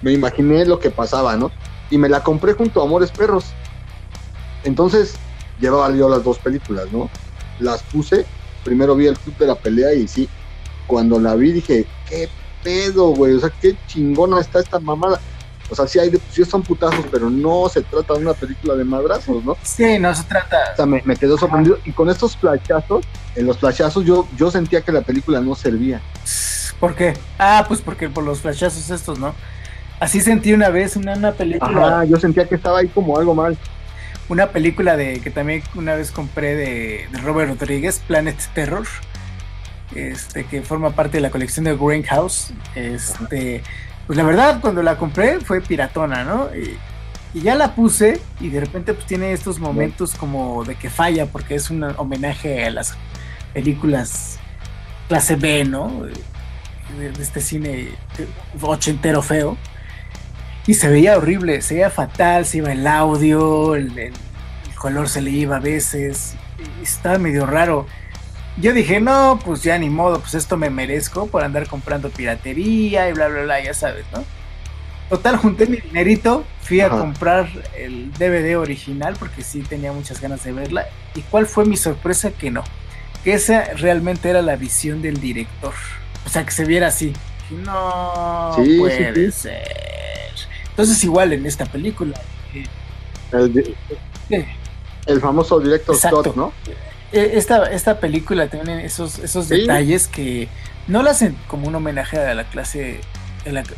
Speaker 3: me imaginé lo que pasaba, ¿no? Y me la compré junto a Amores Perros. Entonces, llevaba yo las dos películas, ¿no? Las puse, primero vi el Club de la Pelea y sí, cuando la vi dije, ¿qué pedo, güey? O sea, qué chingona está esta mamada. O sea, sí, hay, sí son putazos, pero no se trata de una película de madrazos, ¿no?
Speaker 4: Sí, no se trata.
Speaker 3: O sea, me, me quedó sorprendido. Y con estos flashazos, en los flashazos yo, yo sentía que la película no servía.
Speaker 4: ¿Por qué? Ah, pues porque por los flashazos estos, ¿no? Así sentí una vez una, una película.
Speaker 3: Ah, yo sentía que estaba ahí como algo mal.
Speaker 4: Una película de que también una vez compré de, de Robert Rodríguez, Planet Terror este, que forma parte de la colección de Greenhouse. Este, pues la verdad, cuando la compré fue piratona, ¿no? Y, ya la puse y de repente pues tiene estos momentos como de que falla porque es un homenaje a las películas clase B, ¿no? De, este cine ochentero feo. Y se veía horrible, se veía fatal, se iba el audio, el, el color se le iba a veces, y estaba medio raro yo dije, no, pues ya ni modo, pues esto me merezco por andar comprando piratería y bla, bla, bla, ya sabes, ¿no? Total, junté mi dinerito, fui a comprar el DVD original porque sí tenía muchas ganas de verla. ¿Y cuál fue mi sorpresa? Que no, que esa realmente era la visión del director. O sea, que se viera así. No puede ser. Entonces, igual en esta película.
Speaker 3: Eh, el, famoso director Scott, ¿no?
Speaker 4: E, esta, esta película tiene esos, esos detalles que no la hacen como un homenaje a la clase,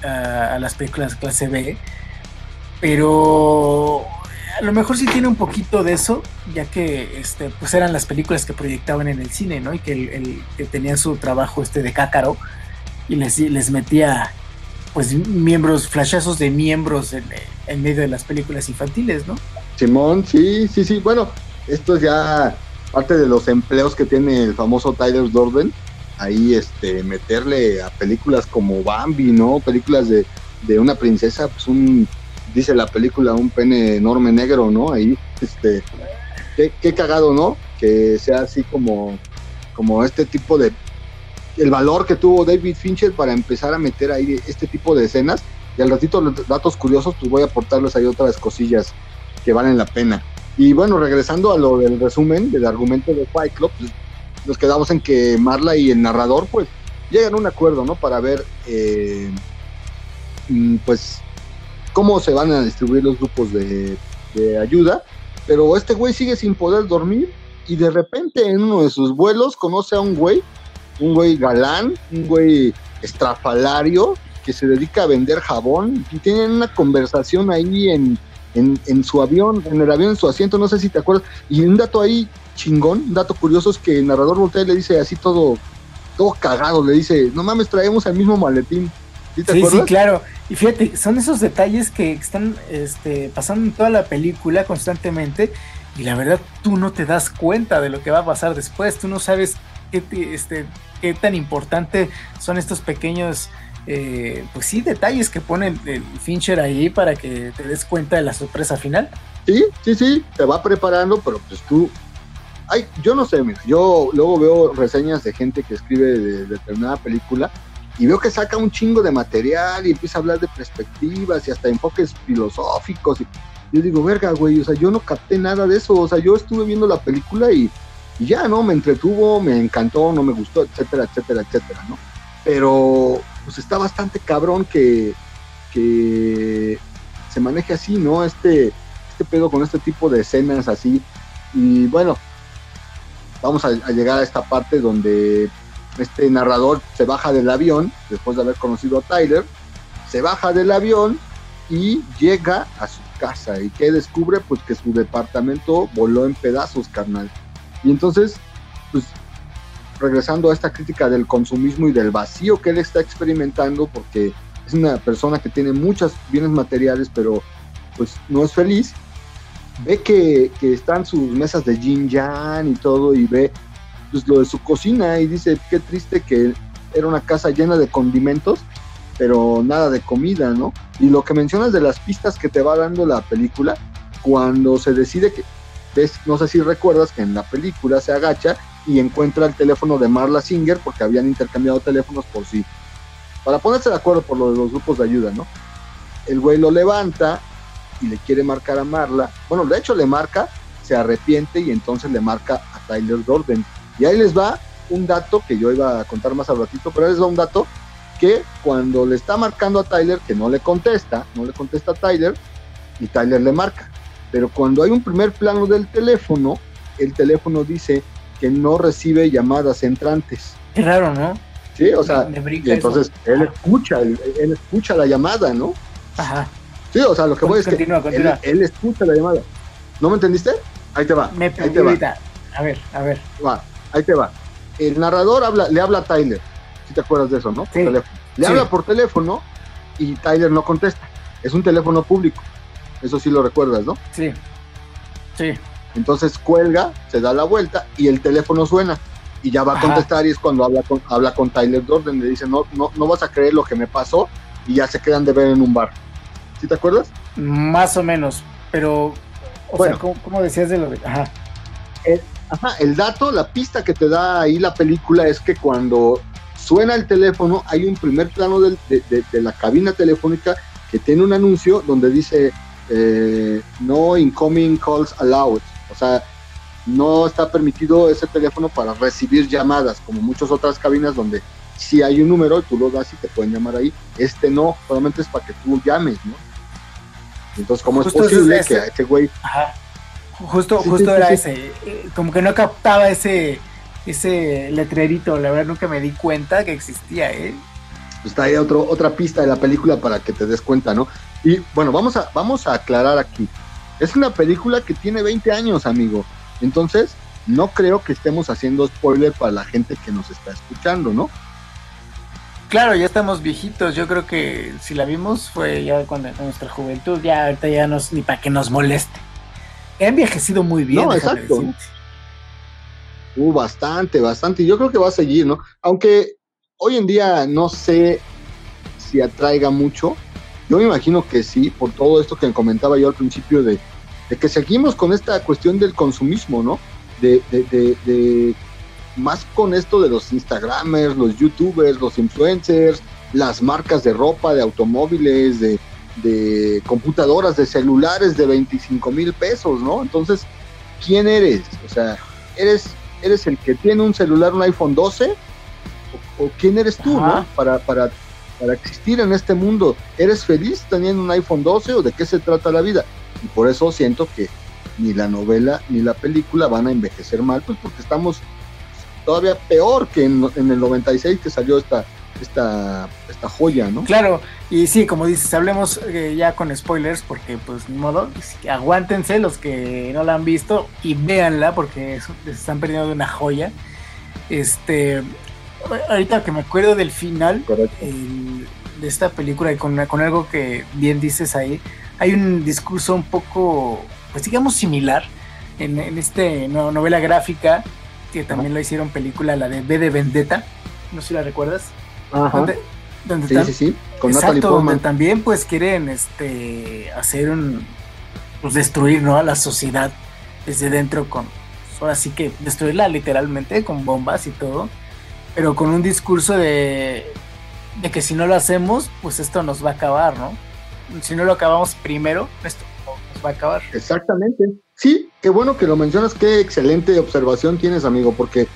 Speaker 4: a, las películas de clase B, pero a lo mejor sí tiene un poquito de eso, ya que este, pues eran las películas que proyectaban en el cine, ¿no? Y que, el, que tenían su trabajo este de cácaro y les, les metía pues miembros, flashazos de miembros en, en medio de las películas infantiles, ¿no?
Speaker 3: Simón, sí, sí, sí. Bueno, esto es ya parte de los empleos que tiene el famoso Tyler Durden, ahí este, meterle a películas como Bambi, ¿no? Películas de, una princesa, pues un, dice la película, un pene enorme negro, ¿no? Ahí, este, qué, cagado, ¿no? Que sea así como, como este tipo de, el valor que tuvo David Fincher para empezar a meter ahí este tipo de escenas. Y al ratito, los datos curiosos, pues voy a aportarles ahí otras cosillas que valen la pena. Y bueno, regresando a lo del resumen, del argumento de Fight Club, pues, nos quedamos en que Marla y el narrador, pues, llegan a un acuerdo, ¿no? Para ver, eh, mm, pues, cómo se van a distribuir los grupos de, de ayuda. Pero este güey sigue sin poder dormir y de repente en uno de sus vuelos conoce a un güey, un güey galán, un güey estrafalario que se dedica a vender jabón y tienen una conversación ahí en en, su avión, en el avión, en su asiento, no sé si te acuerdas. Y un dato ahí chingón, un dato curioso es que el narrador voltea y le dice así todo, todo cagado, le dice, no mames, traemos el mismo maletín.
Speaker 4: ¿Sí, te sí, claro. Y fíjate, son esos detalles que están este, pasando en toda la película constantemente y la verdad tú no te das cuenta de lo que va a pasar después, tú no sabes qué, este, qué tan importante son estos pequeños eh, pues sí, detalles que pone Fincher ahí para que te des cuenta de la sorpresa final.
Speaker 3: Sí, sí, sí, te va preparando, pero pues tú, ay, yo no sé, mira, yo luego veo reseñas de gente que escribe de, determinada película y veo que saca un chingo de material y empieza a hablar de perspectivas y hasta enfoques filosóficos. Y yo digo, verga, güey, o sea, yo no capté nada de eso, o sea, yo estuve viendo la película y, y ya, ¿no? Me entretuvo, me encantó, no me gustó, etcétera, etcétera, etcétera, ¿no? Pero pues está bastante cabrón que, se maneje así, ¿no? Este, este pedo con este tipo de escenas así. Y bueno, vamos a, llegar a esta parte donde este narrador se baja del avión, después de haber conocido a Tyler, se baja del avión y llega a su casa. ¿Y que descubre? Pues que su departamento voló en pedazos, carnal. Y entonces, pues regresando a esta crítica del consumismo y del vacío que él está experimentando, porque es una persona que tiene muchos bienes materiales, pero pues no es feliz, ve que, que están sus mesas de yin yang y todo, y ve pues, lo de su cocina y dice, qué triste que era una casa llena de condimentos, pero nada de comida, ¿no? Y lo que mencionas de las pistas que te va dando la película, cuando se decide que, no sé si recuerdas que en la película se agacha y encuentra el teléfono de Marla Singer porque habían intercambiado teléfonos por sí, para ponerse de acuerdo por lo de los grupos de ayuda, ¿no? El güey lo levanta y le quiere marcar a Marla, bueno, de hecho le marca, se arrepiente y entonces le marca a Tyler Dorden. Y ahí les va un dato que yo iba a contar más al ratito, pero ahí les va un dato que cuando le está marcando a Tyler, que no le contesta, no le contesta a Tyler, y Tyler le marca. Pero cuando hay un primer plano del teléfono, el teléfono dice que no recibe llamadas entrantes.
Speaker 4: Qué raro, ¿no?
Speaker 3: Sí, o sea, y entonces él escucha, él, él, escucha la llamada, ¿no?
Speaker 4: Ajá.
Speaker 3: Sí, o sea, lo que voy es que
Speaker 4: Continúa, continúa.
Speaker 3: Él, él escucha la llamada. ¿No me entendiste? Ahí te va.
Speaker 4: Me
Speaker 3: ahí te va.
Speaker 4: A ver, a ver.
Speaker 3: Va, ahí te va. El narrador habla, le habla a Tyler. Si te acuerdas de eso, ¿no?
Speaker 4: Sí.
Speaker 3: Le
Speaker 4: Sí.
Speaker 3: habla por teléfono y Tyler no contesta. Es un teléfono público. Eso sí lo recuerdas, ¿no?
Speaker 4: Sí. Sí.
Speaker 3: Entonces cuelga, se da la vuelta y el teléfono suena. Y ya va a contestar y es cuando habla con, habla con Tyler Durden. Le dice, no, no, no vas a creer lo que me pasó. Y ya se quedan de ver en un bar. ¿Sí te acuerdas?
Speaker 4: Más o menos. Pero, o
Speaker 3: Bueno.
Speaker 4: sea, ¿cómo, cómo decías de lo de.? Ajá.
Speaker 3: Ajá, el dato, la pista que te da ahí la película es que cuando suena el teléfono hay un primer plano del- de, de- de la cabina telefónica que tiene un anuncio donde dice eh, no incoming calls allowed. O sea, no está permitido ese teléfono para recibir llamadas, como muchas otras cabinas donde si hay un número, tú lo das y te pueden llamar ahí. Este no, solamente es para que tú llames, ¿no? Entonces, ¿cómo es
Speaker 4: Justo
Speaker 3: posible
Speaker 4: ese-
Speaker 3: que a ese güey
Speaker 4: Ajá. Justo,
Speaker 3: Sí,
Speaker 4: justo
Speaker 3: sí,
Speaker 4: era
Speaker 3: sí.
Speaker 4: ese. eh, Como que no captaba ese ese letrerito. La verdad nunca me di cuenta que existía, ¿eh?
Speaker 3: está ahí otro, otra pista de la película para que te des cuenta, ¿no? Y bueno, vamos a, vamos a aclarar aquí. Es una película que tiene 20 años, amigo. Entonces, no creo que estemos haciendo spoiler para la gente que nos está escuchando, ¿no?
Speaker 4: Claro, ya estamos viejitos. Yo creo que si la vimos fue ya cuando en nuestra juventud. Ya ahorita ya nos ni para que nos moleste. He envejecido muy bien.
Speaker 3: No, exacto. Uh, bastante, bastante. Y Yo creo que va a seguir, ¿no? Aunque hoy en día no sé si atraiga mucho. Yo me imagino que sí, por todo esto que comentaba yo al principio de, de que seguimos con esta cuestión del consumismo, ¿no? De, de, de, de- más con esto de los Instagramers, los YouTubers, los influencers, las marcas de ropa, de automóviles, de, de computadoras, de celulares de 25 mil pesos, ¿no? Entonces, ¿quién eres? O sea, ¿eres, eres el que tiene un celular, un iPhone 12? ¿O, o quién eres tú,
Speaker 4: Ajá.
Speaker 3: no? Para, para, para existir en este mundo. ¿Eres feliz teniendo un iPhone 12 o de qué se trata la vida? Y por eso siento que ni la novela ni la película van a envejecer mal, pues porque estamos todavía peor que en, en el 96 que salió esta, esta, esta joya, ¿no?
Speaker 4: Claro, y sí, como dices, hablemos eh, ya con spoilers, porque pues ni modo, aguántense los que no la han visto y véanla, porque se están perdiendo de una joya. Este, ahorita que me acuerdo del final el- de esta película y con, con algo que bien dices ahí, hay un discurso un poco, pues digamos similar en, en no- novela gráfica que también lo hicieron película, la de B de Vendetta, no sé si la recuerdas.
Speaker 3: Ajá.
Speaker 4: Donde, donde
Speaker 3: Sí,
Speaker 4: tam-
Speaker 3: sí, sí. Con
Speaker 4: Exacto, donde también pues quieren este hacer un pues destruir ¿no? a la sociedad desde dentro con ahora sí que destruirla literalmente con bombas y todo, pero con un discurso de de que si no lo hacemos, pues esto nos va a acabar, ¿no? Si no lo acabamos primero, esto nos va a acabar.
Speaker 3: Exactamente. Sí, qué bueno que lo mencionas, qué excelente observación tienes, amigo, porque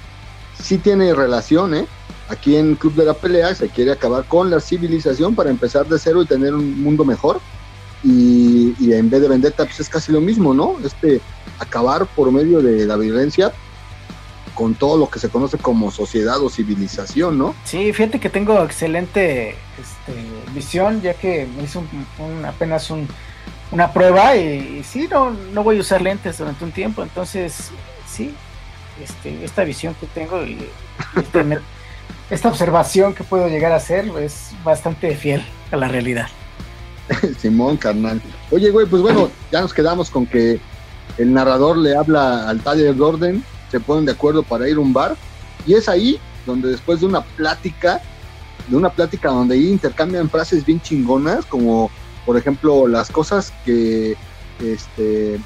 Speaker 3: sí tiene relación, ¿eh? Aquí en Club de la Pelea se quiere acabar con la civilización para empezar de cero y tener un mundo mejor. Y, y en vez de vendetta, pues es casi lo mismo, ¿no? Este, acabar por medio de la violencia con todo lo que se conoce como sociedad o civilización, ¿no?
Speaker 4: Sí, fíjate que tengo excelente este, visión, ya que me hice un, apenas un, una prueba y, sí, no, no voy a usar lentes durante un tiempo, entonces sí, este, esta visión que tengo y este, esta observación que puedo llegar a hacer es bastante fiel a la realidad.
Speaker 3: Simón, carnal. Oye, güey, pues bueno, ya nos quedamos con que el narrador le habla al Tyler Gordon, se ponen de acuerdo para ir a un bar, y es ahí donde después de una plática, de una plática donde ahí intercambian frases bien chingonas, como por ejemplo las cosas que este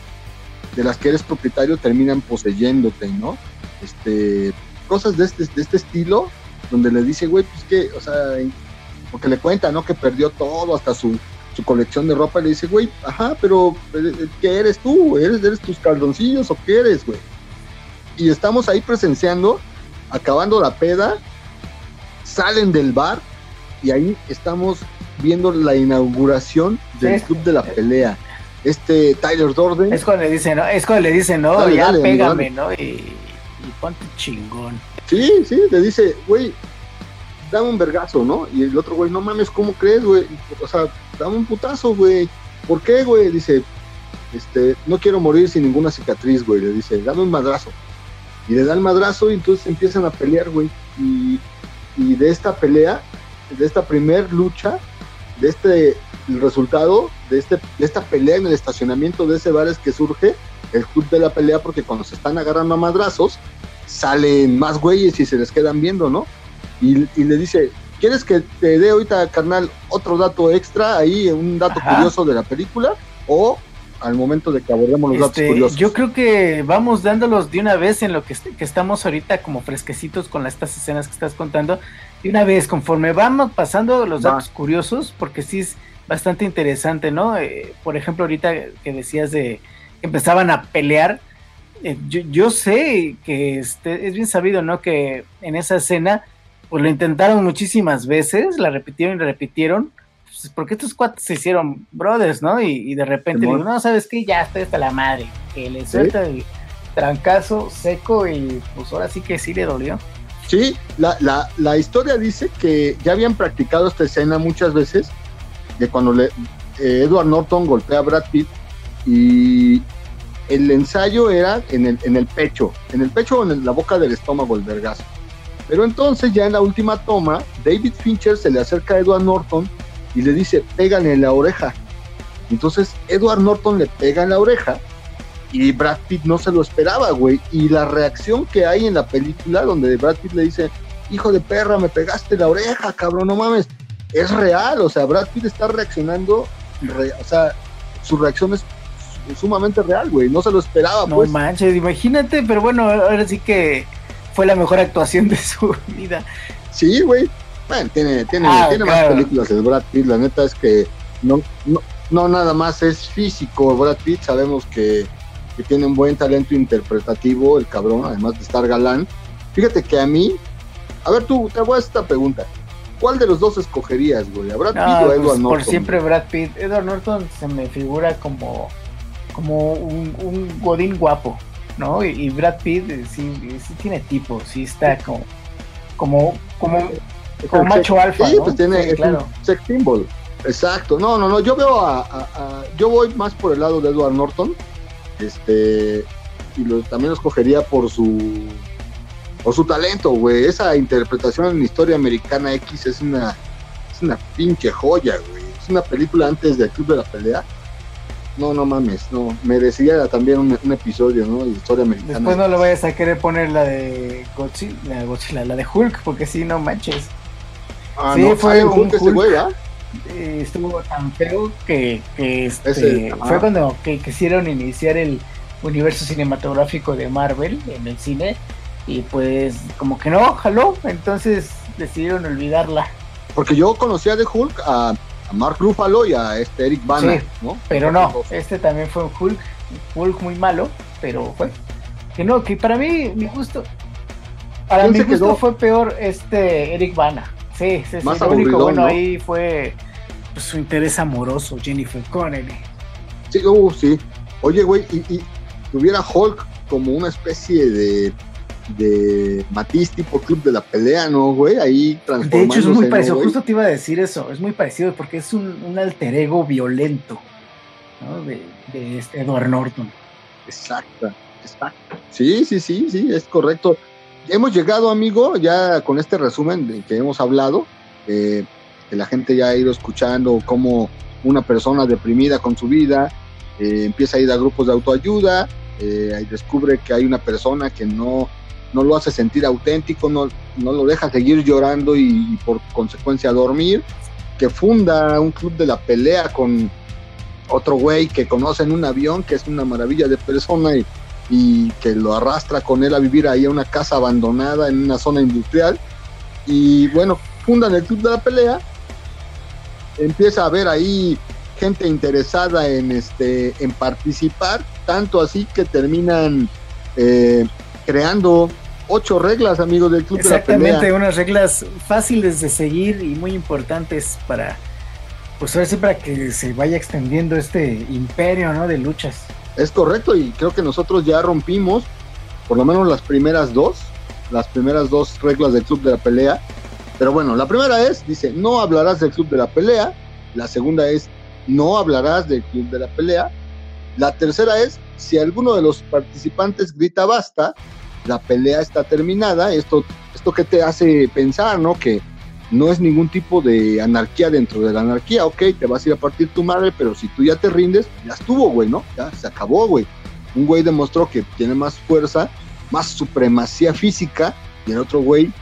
Speaker 3: de las que eres propietario terminan poseyéndote, ¿no? Este, cosas de este, de este estilo, donde le dice, güey, pues que, o sea, porque le cuenta, ¿no? Que perdió todo, hasta su, su colección de ropa, y le dice, güey, ajá, pero eh, ¿qué eres tú? ¿Eres, eres tus caldoncillos o qué eres, güey? Y estamos ahí presenciando, acabando la peda, salen del bar y ahí estamos viendo la inauguración del club de la pelea. Este Tyler Dorden.
Speaker 4: Es cuando le dicen, ¿no? Es cuando le dicen, no, ya pégame, ¿no? Y, y, ponte chingón.
Speaker 3: Sí, sí, le dice, güey, dame un vergazo, ¿no? Y el otro güey, no mames, ¿cómo crees, güey? O sea, dame un putazo, güey. ¿Por qué, güey? Dice, este, no quiero morir sin ninguna cicatriz, güey. Le dice, dame un madrazo. Y le da el madrazo y entonces empiezan a pelear, güey. Y, y de esta pelea, de esta primer lucha, de este el resultado de, este, de esta pelea en el estacionamiento de ese bar es que surge el club de la pelea porque cuando se están agarrando a madrazos salen más güeyes y se les quedan viendo, ¿no? Y, le dice, ¿quieres que te dé ahorita, carnal, otro dato extra ahí, un dato curioso de la película? O al momento de que abordemos los datos este, curiosos.
Speaker 4: Yo creo que vamos dándolos de una vez en lo que, que estamos ahorita como fresquecitos con estas escenas que estás contando. De una vez, conforme vamos pasando los datos curiosos, porque sí es bastante interesante, ¿no? Eh, por ejemplo, ahorita que decías de que empezaban a pelear, eh, yo, sé que este, es bien sabido, ¿no? Que en esa escena, pues lo intentaron muchísimas veces, la repitieron y repitieron, pues, porque estos cuates se hicieron brothers, ¿no? Y, de repente digo, no, ¿sabes qué? Ya estoy hasta la madre, que le suelta el trancazo seco y pues ahora sí que sí le dolió.
Speaker 3: Sí, la, la, la historia dice que ya habían practicado esta escena muchas veces, de cuando le, eh, Edward Norton golpea a Brad Pitt y el ensayo era en el, en el pecho, en el pecho o en la boca del estómago el vergazo. Pero entonces ya en la última toma, David Fincher se le acerca a Edward Norton y le dice, pégale en la oreja. Entonces Edward Norton le pega en la oreja y Brad Pitt no se lo esperaba, güey. Y la reacción que hay en la película donde Brad Pitt le dice, hijo de perra, me pegaste la oreja, cabrón, no mames es real, o sea, Brad Pitt está reaccionando, o sea, su reacción es sumamente real, güey, no se lo esperaba,
Speaker 4: no
Speaker 3: pues.
Speaker 4: manches, imagínate, pero bueno, ahora sí que fue la mejor actuación de su vida.
Speaker 3: Sí, güey. Bueno, tiene, tiene, ah, tiene más películas el Brad Pitt, la neta es que no, no, no nada más es físico, Brad Pitt sabemos que, que tiene un buen talento interpretativo, el cabrón, además de estar galán. Fíjate que a mí, a ver tú, te hago esta pregunta. ¿Cuál de los dos escogerías, güey? ¿A Brad Pitt o
Speaker 4: pues,
Speaker 3: Edward Norton?
Speaker 4: Por siempre Brad Pitt. Edward Norton se me figura como, como un, godín guapo, ¿no? Y, Brad Pitt eh, sí, sí, tiene tipo, sí está como, como, como, como macho alfa.
Speaker 3: Sí, pues tiene claro. sex symbol. Exacto. No, no, no. Yo veo a, yo voy más por el lado de Edward Norton. Este y lo, también lo escogería por su o su talento, güey. Esa interpretación en Historia Americana X es una, es una pinche joya, güey. Es una película antes del Club de la Pelea. No, no mames, no. Merecía también un, episodio, ¿no? De Historia Americana.
Speaker 4: Después no lo vayas a querer poner la de Godzilla, la, de Hulk, porque sí, no manches.
Speaker 3: Ah, sí, fue un Hulk, güey, ¿ah?
Speaker 4: eh, estuvo tan feo que, que este, fue cuando que quisieron iniciar el universo cinematográfico de Marvel en el cine y pues como que no, jaló, entonces decidieron olvidarla.
Speaker 3: Porque yo conocía de Hulk a, Mark Ruffalo y a este Eric Bana, ¿no?
Speaker 4: Pero no, este también fue un Hulk, Hulk muy malo, pero fue. Que no, que para mí, mi gusto, para mi gusto fue peor este Eric Bana. Sí, sí, sí. Lo único bueno ahí fue pues, su interés amoroso, Jennifer Connelly.
Speaker 3: Sí, uh, sí. Oye, güey, y, y tuviera Hulk como una especie de de Matiz tipo Club de la Pelea, ¿no, güey? Ahí
Speaker 4: De hecho es muy parecido, justo te iba a decir eso, es muy parecido porque es un, un alter ego violento, ¿no? De, de este Edward Norton.
Speaker 3: Exacto, exacto. Sí, sí, sí, sí, es correcto. Hemos llegado, amigo, ya con este resumen de que hemos hablado, eh, que la gente ya ha ido escuchando cómo una persona deprimida con su vida eh, empieza a ir a grupos de autoayuda, eh, descubre que hay una persona que no, no lo hace sentir auténtico, no, no lo deja seguir llorando y, por consecuencia dormir, que funda un club de la pelea con otro güey que conoce en un avión, que es una maravilla de persona y, y que lo arrastra con él a vivir ahí en una casa abandonada en una zona industrial. Y bueno, fundan el club de la pelea. Empieza a ver ahí gente interesada en este en participar, tanto así que terminan eh, creando ocho reglas, amigos del club
Speaker 4: de la pelea. Exactamente, unas reglas fáciles de seguir y muy importantes para pues ahora sí para que se vaya extendiendo este imperio, ¿no? de luchas.
Speaker 3: Es correcto y creo que nosotros ya rompimos por lo menos las primeras dos, las primeras dos reglas del club de la pelea. Pero bueno, la primera es, dice, no hablarás del club de la pelea. La segunda es, no hablarás del club de la pelea. La tercera es, si alguno de los participantes grita basta, la pelea está terminada. Esto, esto que te hace pensar, ¿no? Que no es ningún tipo de anarquía dentro de la anarquía, ok, te vas a ir a partir tu madre, pero si tú ya te rindes, ya estuvo, güey, ¿no? Ya se acabó, güey. Un güey demostró que tiene más fuerza, más supremacía física, y el otro güey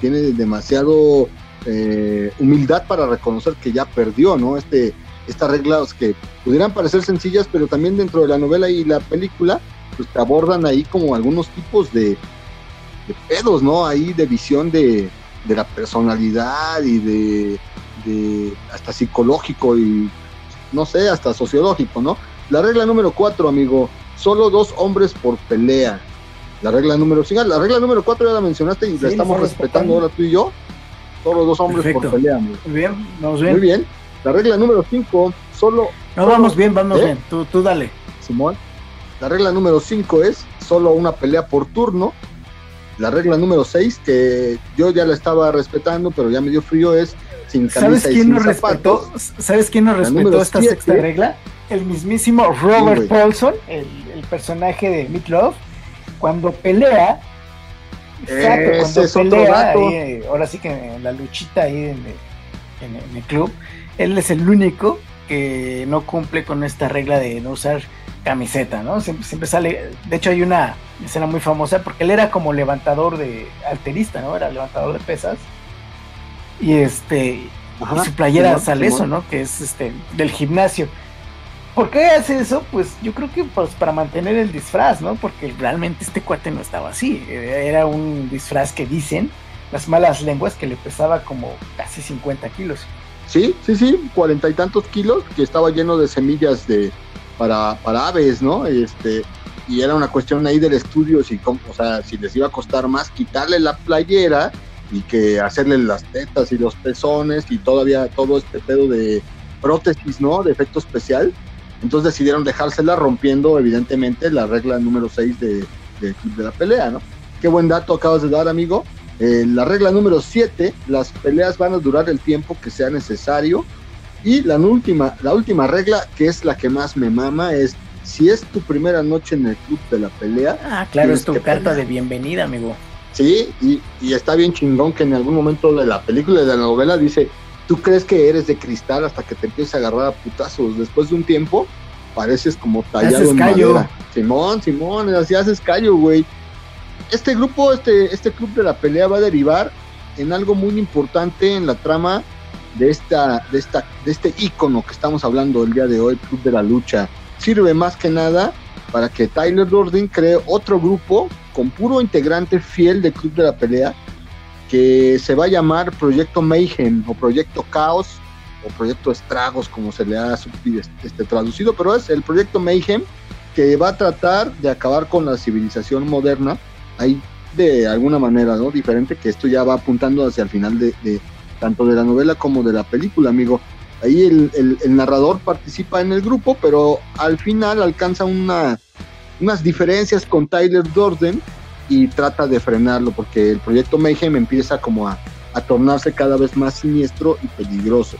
Speaker 3: tiene demasiado eh, humildad para reconocer que ya perdió, ¿no? Este, estas reglas que pudieran parecer sencillas, pero también dentro de la novela y la película, pues te abordan ahí como algunos tipos de, de pedos, ¿no? Ahí de visión de, de la personalidad y de, de, hasta psicológico y no sé, hasta sociológico, ¿no? La regla número cuatro, amigo, solo dos hombres por pelea. La regla número cinco, la regla número cuatro ya la mencionaste y la estamos respetando ahora tú y yo. Solo dos hombres por pelea, amigo.
Speaker 4: Muy bien, vamos bien.
Speaker 3: Muy bien. La regla número cinco, solo.
Speaker 4: No, vamos bien, vamos ¿Eh? bien. Tú, tú dale.
Speaker 3: Simón. La regla número cinco es solo una pelea por turno la regla número 6, que yo ya la estaba respetando, pero ya me dio frío, es sin camisa
Speaker 4: ¿Sabes quién nos respetó? ¿Sabes quién nos respetó esta sexta regla? El mismísimo Robert Paulson, el, personaje de Meat Love, cuando pelea, cuando pelea, eh, ahora sí que en la luchita ahí en el club, él es el único que no cumple con esta regla de no usar camiseta, ¿no? Siempre, sale, de hecho hay una escena muy famosa porque él era como levantador de alterista, ¿no? Era levantador de pesas. Y este, su playera sale eso, ¿no? Que es este del gimnasio. ¿Por qué hace eso? Pues yo creo que pues, para mantener el disfraz, ¿no? Porque realmente este cuate no estaba así. Era un disfraz que dicen las malas lenguas que le pesaba como casi 50 kilos.
Speaker 3: Sí, sí, sí, cuarenta y tantos kilos, que estaba lleno de semillas de, para, para aves, ¿no? Este, y era una cuestión ahí del estudio, si, o sea, si les iba a costar más quitarle la playera y que hacerle las tetas y los pezones y todavía todo este pedo de prótesis, ¿no? De efecto especial. Entonces decidieron dejársela rompiendo, evidentemente, la regla número 6 de, de, de la pelea, ¿no? Qué buen dato acabas de dar, amigo. Eh, la regla número 7, las peleas van a durar el tiempo que sea necesario y la última, la última regla, que es la que más me mama, es si es tu primera noche en el club de la pelea.
Speaker 4: Ah, claro, es tu carta de bienvenida, amigo.
Speaker 3: Sí, y, está bien chingón que en algún momento de la película, de la novela, dice, tú crees que eres de cristal hasta que te empieza a agarrar a putazos. Después de un tiempo, pareces como tallado en madera. Simón, Simón, así haces callo, güey. Este grupo, este, este club de la pelea va a derivar en algo muy importante en la trama de, esta, de, esta, de este icono que estamos hablando el día de hoy, Club de la Lucha. Sirve más que nada para que Tyler Durden cree otro grupo con puro integrante fiel del Club de la Pelea que se va a llamar Proyecto Mayhem o Proyecto Caos o Proyecto Estragos como se le ha este, traducido, pero es el Proyecto Mayhem que va a tratar de acabar con la civilización moderna. Hay de alguna manera, ¿no? Diferente, que esto ya va apuntando hacia el final de, tanto de la novela como de la película, amigo. Ahí el, narrador participa en el grupo, pero al final alcanza una, unas diferencias con Tyler Durden y trata de frenarlo porque el proyecto Mayhem empieza como a, tornarse cada vez más siniestro y peligroso.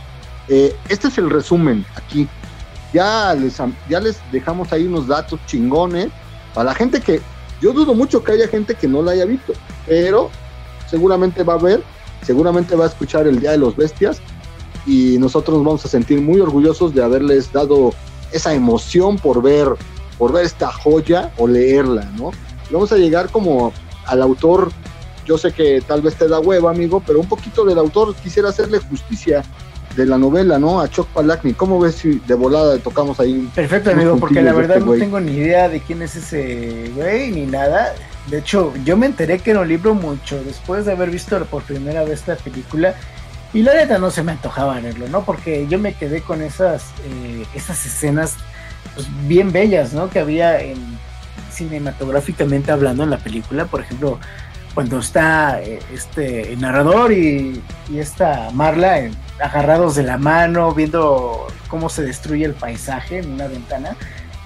Speaker 3: Eh, este es el resumen aquí. Ya les, ya les dejamos ahí unos datos chingones para la gente que yo dudo mucho que haya gente que no la haya visto, pero seguramente va a ver, seguramente va a escuchar el Día de los Bestias y nosotros nos vamos a sentir muy orgullosos de haberles dado esa emoción por ver, por ver esta joya o leerla, ¿no? vamos a llegar como al autor, yo sé que tal vez te da hueva, amigo, pero un poquito del autor quisiera hacerle justicia de la novela, ¿no? A Chuck Palahniuk. ¿Cómo ves si de volada tocamos ahí?
Speaker 4: Perfecto, amigo, porque la verdad este no tengo ni idea de quién es ese güey ni nada. De hecho, yo me enteré que era un libro mucho después de haber visto por primera vez esta película. Y la neta no se me antojaba verlo, ¿no? Porque yo me quedé con esas, eh, esas escenas pues, bien bellas, ¿no? Que había en, cinematográficamente hablando en la película. Por ejemplo, cuando está eh, este el narrador y, y esta Marla agarrados de la mano, viendo cómo se destruye el paisaje en una ventana,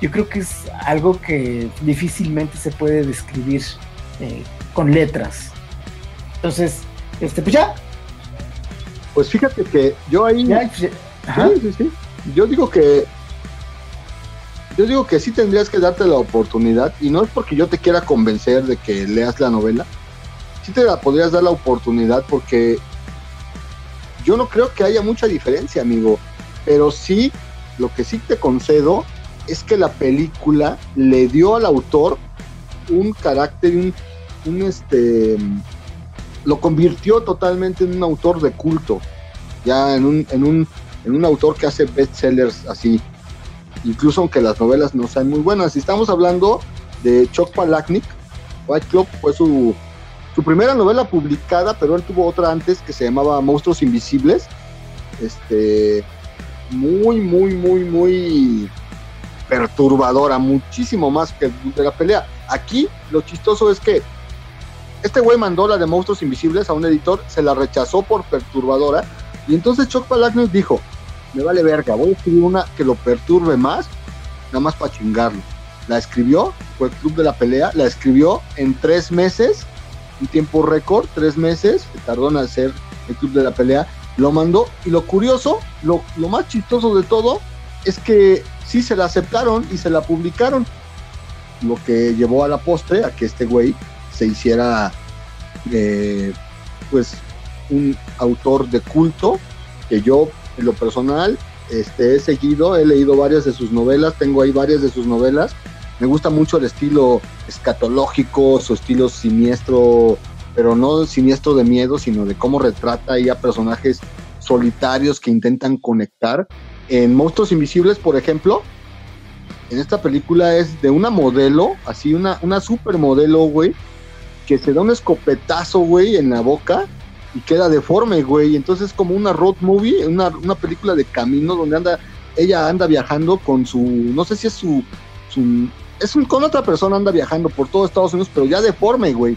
Speaker 4: yo creo que es algo que difícilmente se puede describir eh, con letras. Entonces, este, pues ya.
Speaker 3: Pues fíjate que yo ahí. Pues sí, sí, sí. Yo digo que. Yo digo que sí tendrías que darte la oportunidad, y no es porque yo te quiera convencer de que leas la novela, sí te la podrías dar la oportunidad porque yo no creo que haya mucha diferencia, amigo, pero sí, lo que sí te concedo es que la película le dio al autor un carácter, un, este, lo convirtió totalmente en un autor de culto, ya en un, en un, en un autor que hace bestsellers así, incluso aunque las novelas no sean muy buenas. Si estamos hablando de Chuck Palahniuk, White Club fue su, su primera novela publicada, pero él tuvo otra antes que se llamaba Monstruos Invisibles. Este, muy, muy, muy, muy perturbadora, muchísimo más que de la pelea. Aquí lo chistoso es que este güey mandó la de Monstruos Invisibles a un editor, se la rechazó por perturbadora, y entonces Chuck Palahniuk dijo, me vale verga, voy a escribir una que lo perturbe más, nada más para chingarlo. La escribió, fue el Club de la Pelea, la escribió en tres meses un tiempo récord, tres meses, que tardó en hacer el club de la pelea, lo mandó. Y lo curioso, lo, más chistoso de todo es que sí se la aceptaron y se la publicaron, lo que llevó a la postre a que este güey se hiciera eh, pues un autor de culto que yo en lo personal este, he seguido, he leído varias de sus novelas, tengo ahí varias de sus novelas me gusta mucho el estilo escatológico, su estilo siniestro, pero no siniestro de miedo, sino de cómo retrata ahí a personajes solitarios que intentan conectar. En Monstruos Invisibles, por ejemplo, en esta película es de una modelo, así una, una supermodelo, güey, que se da un escopetazo, güey, en la boca y queda deforme, güey. Entonces es como una road movie, una, una película de camino donde anda, ella anda viajando con su, no sé si es su, su es un, con otra persona anda viajando por todo Estados Unidos, pero ya deforme, güey.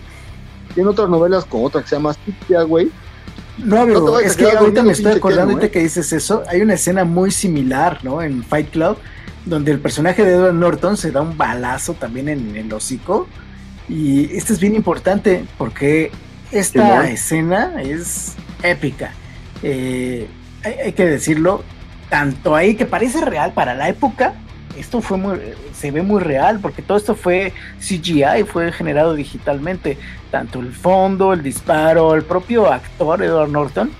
Speaker 3: Tiene otras novelas con otra que se llama Asfixia, güey.
Speaker 4: No, amigo, es que ahorita me estoy acordando, ahorita ¿eh? que dices eso, hay una escena muy similar, ¿no? En Fight Club, donde el personaje de Edward Norton se da un balazo también en, el hocico. Y esto es bien importante porque esta escena es épica. Eh, hay, que decirlo, tanto ahí que parece real para la época, esto fue muy, se ve muy real porque todo esto fue CGI, fue generado digitalmente. Tanto el fondo, el disparo, el propio actor Edward Norton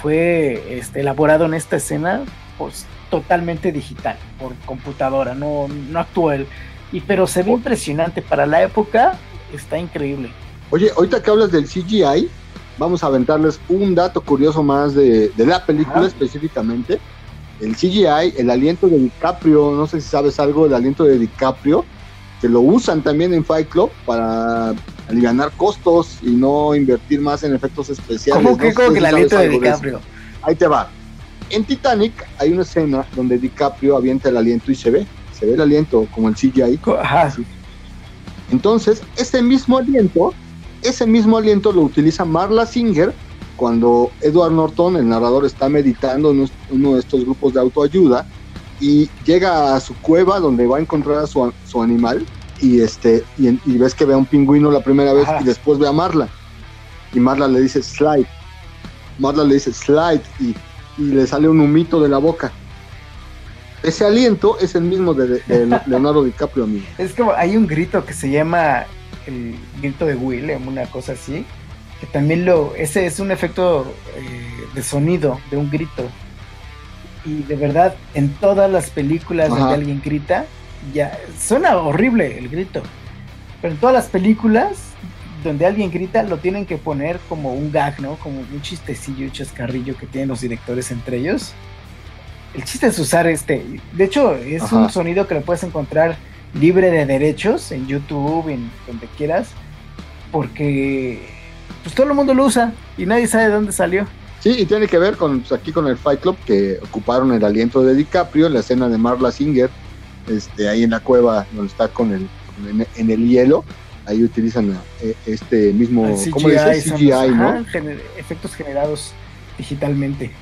Speaker 4: fue este, elaborado en esta escena pues, totalmente digital, por computadora, no, no actuó él. Y, pero se ve impresionante para la época, está increíble.
Speaker 3: Oye, ahorita que hablas del CGI, vamos a aventarles un dato curioso más de, la película específicamente el CGI, el aliento de DiCaprio, no sé si sabes algo del aliento de DiCaprio, que lo usan también en Fight Club para aliviar costos y no invertir más en efectos especiales.
Speaker 4: ¿Cómo que, el aliento de DiCaprio?
Speaker 3: Ahí te va. En Titanic hay una escena donde DiCaprio avienta el aliento y se ve, se ve el aliento como el CGI. Ajá. Entonces, ese mismo aliento, ese mismo aliento lo utiliza Marla Singer cuando Edward Norton, el narrador, está meditando en uno de estos grupos de autoayuda y llega a su cueva donde va a encontrar a su, animal y este y, ves que ve a un pingüino la primera vez y después ve a Marla. Y Marla le dice slide Marla le dice slide y, le sale un humito de la boca. Ese aliento es el mismo de, Leonardo DiCaprio amigo.
Speaker 4: Es como hay un grito que se llama el grito de Willem una cosa así que también lo ese es un efecto eh, de sonido de un grito y de verdad en todas las películas donde alguien grita ya suena horrible el grito. Pero en todas las películas donde alguien grita lo tienen que poner como un gag, ¿no? Como un chistecillo, un chascarrillo que tienen los directores entre ellos. El chiste es usar este. De hecho, es un sonido que lo puedes encontrar libre de derechos en YouTube, en donde quieras, porque pues todo el mundo lo usa y nadie sabe de dónde salió.
Speaker 3: Sí, y tiene que ver con pues, aquí con el Fight Club que ocuparon el aliento de DiCaprio en la escena de Marla Singer este, ahí en la cueva donde está con el, en, el hielo, ahí utilizan eh, este mismo
Speaker 4: CGI, ¿cómo CGI, ¿no? efectos generados digitalmente.